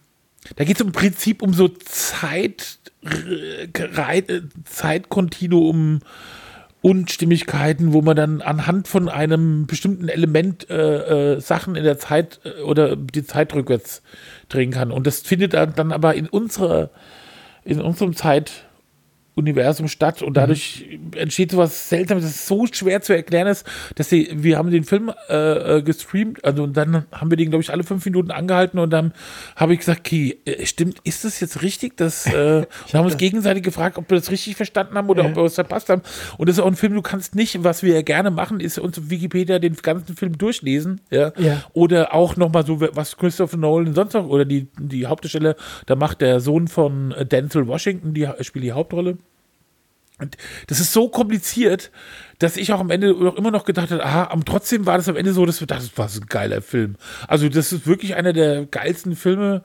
da geht es im Prinzip um so Zeit, Rei- äh, Zeitkontinuum, Unstimmigkeiten, wo man dann anhand von einem bestimmten Element äh, äh, Sachen in der Zeit äh, oder die Zeit rückwärts drehen kann. Und das findet dann, aber in unserer, in unserem Zeituniversum statt und dadurch entsteht sowas Seltsames, das so schwer zu erklären ist, dass sie, wir haben den Film äh, äh, gestreamt, also und dann haben wir den, glaube ich, alle fünf Minuten angehalten und dann habe ich gesagt, okay, äh, stimmt, ist das jetzt richtig? Das, äh, <laughs> wir haben uns gegenseitig gefragt, ob wir das richtig verstanden haben oder ob wir was verpasst haben. Und das ist auch ein Film, du kannst nicht, was wir ja gerne machen, ist uns auf Wikipedia den ganzen Film durchlesen, ja, Ja. oder auch nochmal so, was Christopher Nolan sonst noch, oder die, die Hauptdarsteller, da macht der Sohn von äh, Denzel Washington, die spielt die Hauptrolle. Und das ist so kompliziert, dass ich auch am Ende auch immer noch gedacht habe, aha, aber trotzdem war das am Ende so, dass wir dachten, das war so ein geiler Film. Also das ist wirklich einer der geilsten Filme,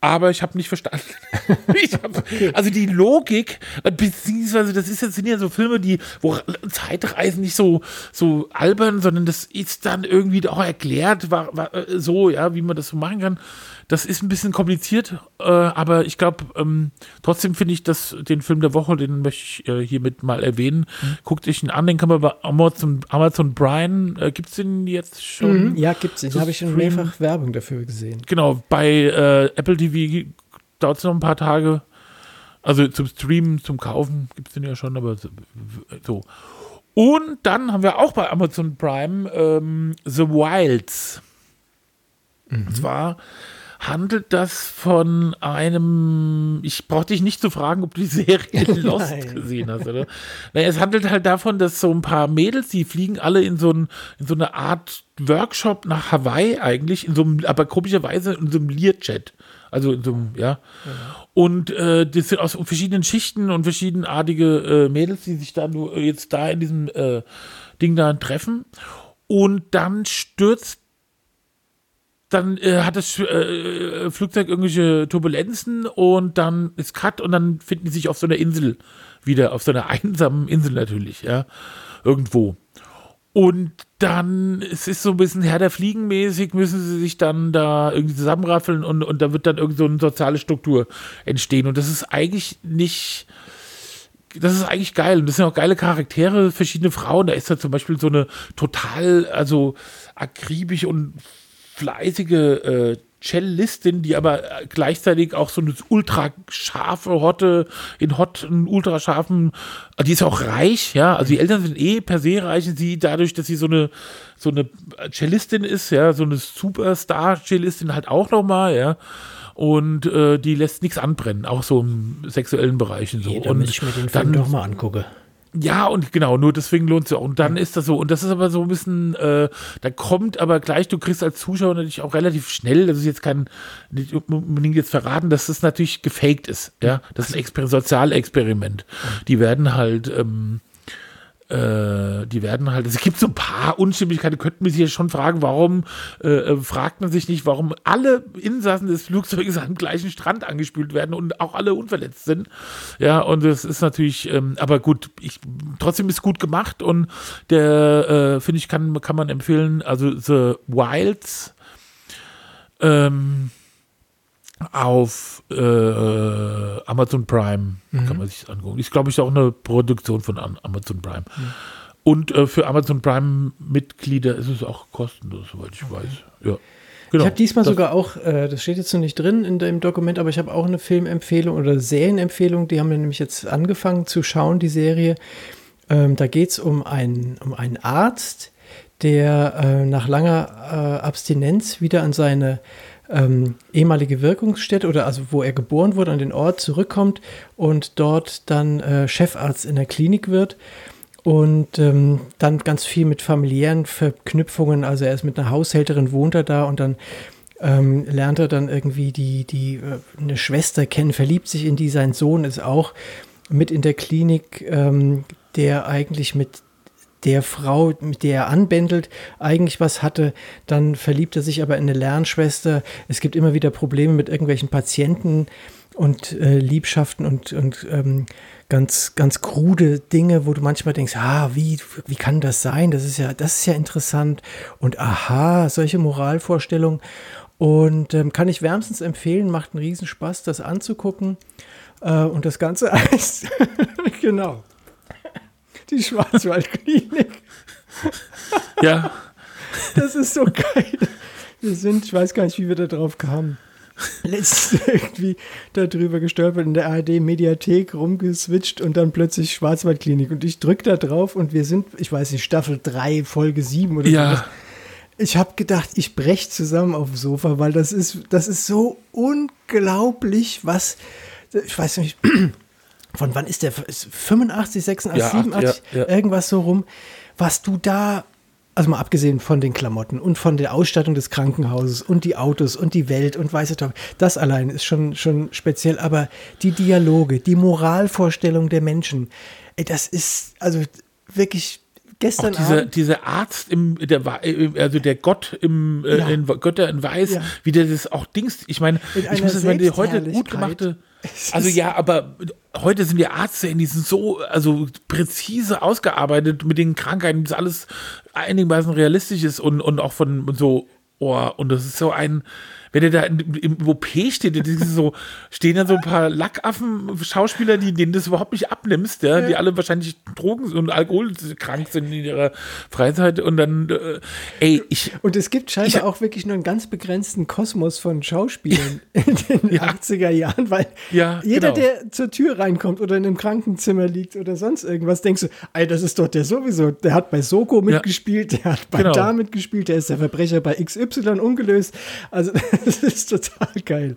aber ich habe nicht verstanden. <laughs> hab, Also die Logik, beziehungsweise das ist jetzt sind ja so Filme, die, wo Zeitreisen nicht so, so albern, sondern das ist dann irgendwie auch erklärt, war, war äh, so, ja, wie man das so machen kann. Das ist ein bisschen kompliziert, äh, aber ich glaube, ähm, trotzdem finde ich das den Film der Woche, den möchte ich äh, hiermit mal erwähnen. Guckt euch ihn an, den kann man bei Amazon, Amazon Prime, äh, gibt es den jetzt schon? Mhm. Ja, gibt's. Ich Das habe ich schon mehrfach Werbung dafür gesehen. Genau, bei äh, Apple TV dauert es noch ein paar Tage. Also zum Streamen, zum Kaufen gibt es den ja schon, aber so-. Und dann haben wir auch bei Amazon Prime ähm, The Wilds. Und zwar handelt das von einem, ich brauche dich nicht zu fragen, ob du die Serie <laughs> Lost Nein. gesehen hast, oder? Naja, es handelt halt davon, dass so ein paar Mädels, die fliegen alle in so, ein, in so eine Art Workshop nach Hawaii eigentlich, in so einem, aber komischerweise in so einem Learjet. Also in so einem, ja. Und äh, das sind aus verschiedenen Schichten und verschiedenartige äh, Mädels, die sich da nur jetzt da in diesem äh, Ding da treffen. Und dann stürzt dann äh, hat das äh, Flugzeug irgendwelche Turbulenzen und dann ist Cut und dann finden die sich auf so einer Insel wieder, auf so einer <laughs> einsamen Insel natürlich, ja, irgendwo. Und dann, es ist so ein bisschen Herr der Fliegen mäßig, müssen sie sich dann da irgendwie zusammenraffeln und, und da wird dann irgend so eine soziale Struktur entstehen. Und das ist eigentlich nicht, das ist eigentlich geil. Und das sind auch geile Charaktere, verschiedene Frauen. Da ist da zum Beispiel so eine total, also akribisch und fleißige äh, Cellistin, die aber äh, gleichzeitig auch so eine ultra scharfe Hotte in Hot, einen ultra scharfen, äh, die ist auch reich, ja, also die Eltern sind eh per se reich und sie dadurch, dass sie so eine so eine Cellistin ist, ja, so eine Superstar-Cellistin halt auch nochmal, ja. Und äh, die lässt nichts anbrennen, auch so im sexuellen Bereich und so. Jeder und ich mir den Film dann doch mal angucke. Ja, und genau, nur deswegen lohnt es ja. Und dann ist das so, und das ist aber so ein bisschen, äh, da kommt aber gleich, du kriegst als Zuschauer natürlich auch relativ schnell, das ist jetzt kein, nicht unbedingt jetzt verraten, dass das natürlich gefaked ist, ja. Das ist ein Exper Sozialexperiment. Die werden halt, ähm, äh, die werden halt, es gibt so ein paar Unstimmigkeiten, könnten wir sich ja schon fragen, warum äh, äh, fragt man sich nicht, warum alle Insassen des Flugzeuges am gleichen Strand angespült werden und auch alle unverletzt sind. Ja, und das ist natürlich, ähm, aber gut, ich, trotzdem ist gut gemacht und der, äh, finde ich, kann, kann man empfehlen, also The Wilds, ähm, auf äh, Amazon Prime kann man sich angucken. Ist, glaube ich, auch eine Produktion von Am Amazon Prime. Und äh, für Amazon Prime-Mitglieder ist es auch kostenlos, soweit ich weiß. Ja. Genau. Ich habe diesmal sogar auch, äh, das steht jetzt noch nicht drin in dem Dokument, aber ich habe auch eine Filmempfehlung oder Serienempfehlung. Die haben wir nämlich jetzt angefangen zu schauen, die Serie. Ähm, da geht es um einen, um einen Arzt, der äh, nach langer äh, Abstinenz wieder an seine ähm, ehemalige Wirkungsstätte oder also wo er geboren wurde, an den Ort zurückkommt und dort dann äh, Chefarzt in der Klinik wird und ähm, dann ganz viel mit familiären Verknüpfungen, also er ist mit einer Haushälterin, wohnt er da und dann ähm, lernt er dann irgendwie die, die äh, eine Schwester kennen, verliebt sich in die, sein Sohn ist auch mit in der Klinik, ähm, der eigentlich mit der Frau, mit der er anbändelt, eigentlich was hatte. Dann verliebt er sich aber in eine Lernschwester. Es gibt immer wieder Probleme mit irgendwelchen Patienten und äh, Liebschaften und, und ähm, ganz, ganz krude Dinge, wo du manchmal denkst, ah, wie, wie kann das sein? Das ist ja, das ist ja interessant. Und aha, solche Moralvorstellungen. Und ähm, kann ich wärmstens empfehlen, macht einen Riesenspaß, das anzugucken. Äh, und das Ganze <laughs> heißt, <laughs> genau, die Schwarzwaldklinik. Ja. Das ist so geil. Wir sind, ich weiß gar nicht, wie wir da drauf kamen. Letztens irgendwie darüber gestolpert, in der ARD-Mediathek rumgeswitcht und dann plötzlich Schwarzwaldklinik. Und ich drücke da drauf und wir sind, ich weiß nicht, Staffel 3, Folge 7 oder Ja. sowas. Ich habe gedacht, ich brech zusammen auf dem Sofa, weil das ist, das ist so unglaublich, was, ich weiß nicht, von wann ist der, ist 85, 86, Ja, 87, ja, ja. irgendwas so rum, was du da, also mal abgesehen von den Klamotten und von der Ausstattung des Krankenhauses und die Autos und die Welt und weiß ich doch, das allein ist schon, schon speziell, aber die Dialoge, die Moralvorstellung der Menschen, ey, das ist also wirklich Auch gestern dieser, Abend. dieser Arzt im, der, äh, also der Gott im, äh, Ja. in Götter in Weiß, wie der das auch Dings, ich meine, ich muss das meine, die heute gut gemachte, <laughs> also ja, aber heute sind die Ärzte, die sind so, also präzise ausgearbeitet mit den Krankheiten, das alles einigermaßen realistisch ist und, und auch von so, oh, und das ist so ein, wenn der da im, OP steht, so, stehen da so ein paar Lackaffen-Schauspieler, die denen das überhaupt nicht abnimmst, ja, die alle wahrscheinlich Drogen und alkoholkrank sind in ihrer Freizeit und dann, äh, ey, ich, Und es gibt scheinbar Ich- auch wirklich nur einen ganz begrenzten Kosmos von Schauspielern <laughs> in den Ja. 80er Jahren, weil Ja, jeder, genau. der zur Tür reinkommt oder in einem Krankenzimmer liegt oder sonst irgendwas, denkst du, ey, das ist doch der sowieso, der hat bei Soko mitgespielt, der hat bei Genau. da mitgespielt, der ist der Verbrecher bei XY ungelöst. Also <laughs> <laughs> das ist total geil.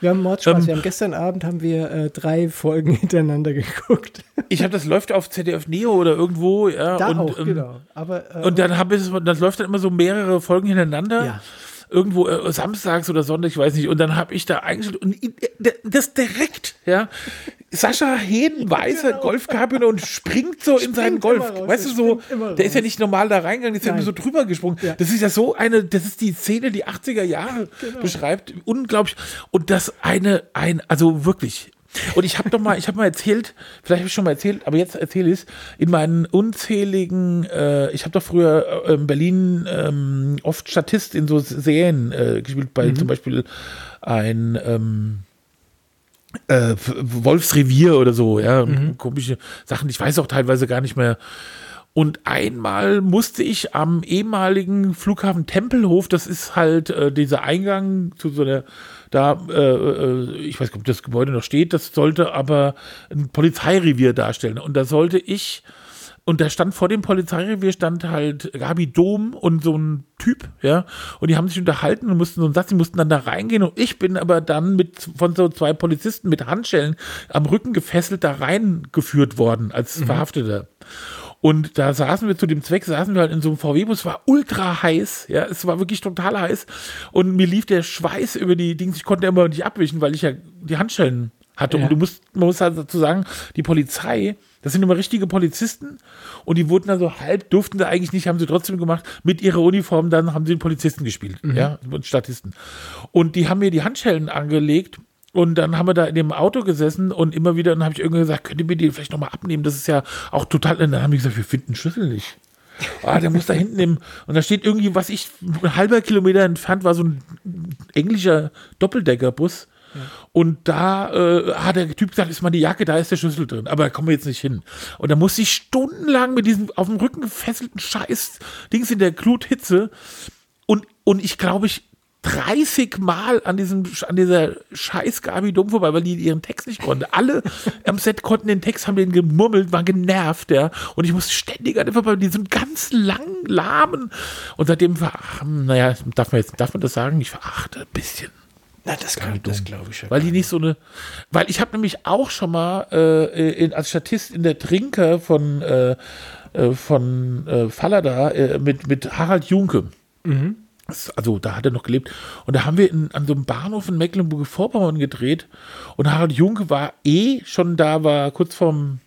Wir haben Mordspaß, Ähm, wir haben gestern Abend haben wir äh, drei Folgen <laughs> hintereinander geguckt. ich habe das läuft auf ZDF Neo oder irgendwo, ja, Da und, auch, ähm, genau. Aber äh, Und dann habe ich, das läuft dann immer so mehrere Folgen hintereinander. Ja. Irgendwo äh, samstags oder Sonntag, ich weiß nicht. Und dann habe ich da eigentlich und das direkt, ja. Sascha Heden, weißer Golfkabine und springt so in seinen Springt Golf. raus, weißt du so, springt der ist ja nicht normal da reingegangen, der ist ja Nein. nur so drüber gesprungen. Ja. Das ist ja so eine, das ist die Szene, die 80er Jahre beschreibt. Unglaublich. Und das eine, ein, also wirklich. Und ich habe doch mal, ich habe mal erzählt, vielleicht habe ich schon mal erzählt, aber jetzt erzähle ich es, in meinen unzähligen, äh, ich habe doch früher äh, in Berlin ähm, oft Statist in so Serien äh, gespielt, bei zum Beispiel ein ähm, äh, Wolfsrevier oder so, ja, und komische Sachen, ich weiß auch teilweise gar nicht mehr. Und einmal musste ich am ehemaligen Flughafen Tempelhof, das ist halt äh, dieser Eingang zu so einer, da, äh, äh, ich weiß nicht, ob das Gebäude noch steht, das sollte aber ein Polizeirevier darstellen. Und da sollte ich, und da stand vor dem Polizeirevier stand halt Gabi Dom und so ein Typ, ja, und die haben sich unterhalten und mussten so einen Satz, die mussten dann da reingehen und ich bin aber dann mit von so zwei Polizisten mit Handschellen am Rücken gefesselt da reingeführt worden als Verhafteter. Und da saßen wir zu dem Zweck, saßen wir halt in so einem VW-Bus, war ultra heiß, ja, es war wirklich total heiß. Und mir lief der Schweiß über die Dings, ich konnte immer nicht abwischen, weil ich ja die Handschellen hatte. Ja. Und du musst, man muss halt dazu sagen, die Polizei, das sind immer richtige Polizisten und die wurden dann so halb, durften sie eigentlich nicht, haben sie trotzdem gemacht, mit ihrer Uniform, dann haben sie den Polizisten gespielt, ja, und Statisten. Und die haben mir die Handschellen angelegt und dann haben wir da in dem Auto gesessen und immer wieder, dann habe ich irgendwie gesagt, könnt ihr mir die vielleicht nochmal abnehmen? Das ist ja auch total, und dann haben die gesagt, wir finden den Schlüssel nicht. Ah, der muss da hinten im, und da steht irgendwie, was ich, ein halber Kilometer entfernt war so ein englischer Doppeldeckerbus. Und da äh, hat der Typ gesagt, ist mal die Jacke, da ist der Schlüssel drin. Aber da kommen wir jetzt nicht hin. Und da musste ich stundenlang mit diesem auf dem Rücken gefesselten Scheiß Dings in der Gluthitze. Und, und ich glaube, ich 30 Mal an diesem, an dieser scheiß Gabi Dumm vorbei, weil die ihren Text nicht konnte. Alle <laughs> am Set konnten den Text, haben den gemurmelt, waren genervt, ja. Und ich musste ständig an dem vorbei, die sind ganz lang, lahmen. Und seitdem verachten, naja, darf man jetzt, darf man das sagen? Ich verachte ein bisschen. Na, das, kann- das glaube ich schon. Weil die nicht so eine, weil ich habe nämlich auch schon mal äh, in, als Statist in der Trinker von, äh, äh, von äh, Fallada äh, mit, mit Harald Junke. Das- Also da hat er noch gelebt. Und da haben wir in, an so einem Bahnhof in Mecklenburg-Vorpommern gedreht. Und Harald Junke war eh schon da, war kurz vorm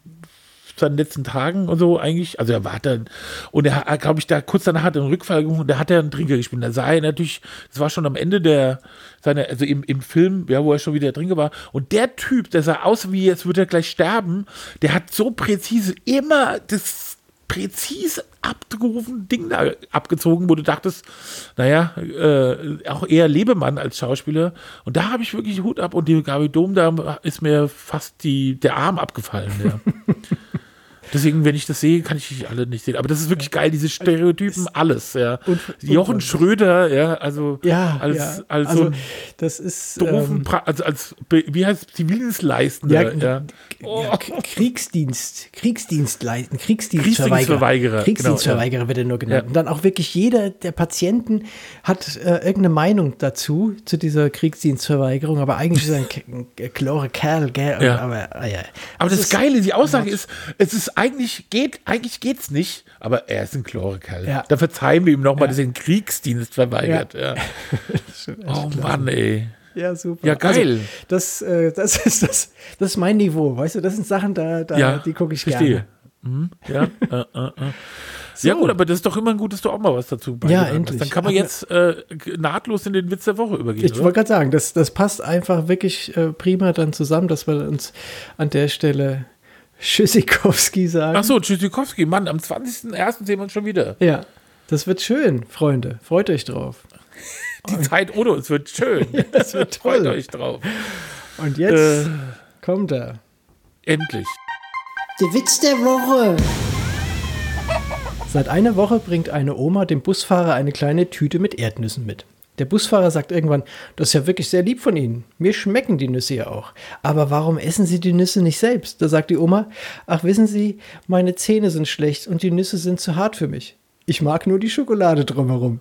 seinen letzten Tagen und so eigentlich, also er war dann, und er glaube ich, da kurz danach hat er einen Rückfall und da hat er einen Trinker gespielt. Da sah er natürlich, das war schon am Ende der, seiner, also im, im Film, ja, wo er schon wieder Trinker war. Und der Typ, der sah aus wie, jetzt wird er gleich sterben, der hat so präzise immer das präzise abgerufen Ding da abgezogen, wo du dachtest, naja, äh, auch eher Lebemann als Schauspieler. Und da habe ich wirklich Hut ab und die Gabi Dom, da ist mir fast die, der Arm abgefallen. Ja. <laughs> Deswegen, wenn ich das sehe, kann ich die alle nicht sehen. Aber das ist wirklich geil, diese Stereotypen, alles, ja. Und- Jochen und- Schröder, ja, also Ja, als, ja. als also so das ist doofen, ähm, also als, wie heißt es, Zivildienstleistender, ja, ja. Oh. ja, Kriegsdienst, Kriegsdienstleisten, Kriegsdienstverweigerer. Kriegsdienstverweigerer, Kriegsdienstverweigerer wird er nur genannt. Ja. Und dann auch wirklich jeder der Patienten hat äh, irgendeine Meinung dazu, zu dieser Kriegsdienstverweigerung, aber eigentlich ist er ein, K- ein klare Kerl, gell? Ja. Aber, ja. Aber das, ist- Geile, die Aussage ist, es ist eigentlich, geht, eigentlich geht's nicht, aber er ist ein Chlorkerl. Ja. Da verzeihen wir ihm nochmal, dass er den Kriegsdienst verweigert. Ja. <laughs> Oh Mann, ey. Ja, super. Ja, geil. Also, das, äh, das, ist das, das ist mein Niveau, weißt du? Das sind Sachen, da, da Ja, die gucke ich verstehe. gerne. Mhm, ja, äh, äh, äh. <laughs> ja gut, aber das ist doch immer gut, dass du auch mal was dazu hast. endlich. Dann kann man jetzt äh, nahtlos in den Witz der Woche übergehen. Ich wollte gerade sagen, das, das passt einfach wirklich äh, prima dann zusammen, dass wir uns an der Stelle Schüssikowski sagen. Ach so, Tschüssikowski, Mann, am 20.01. sehen wir uns schon wieder. Ja, das wird schön, Freunde. Freut euch drauf. Die Zeit ohne uns wird schön. <laughs> das wird toll. Freut euch drauf. Und jetzt Äh. kommt er. Endlich. Der Witz der Woche. Seit einer Woche bringt eine Oma dem Busfahrer eine kleine Tüte mit Erdnüssen mit. Der Busfahrer sagt irgendwann, das ist ja wirklich sehr lieb von Ihnen. Mir schmecken die Nüsse ja auch. Aber warum essen Sie die Nüsse nicht selbst? Da sagt die Oma, ach wissen Sie, meine Zähne sind schlecht und die Nüsse sind zu hart für mich. Ich mag nur die Schokolade drumherum.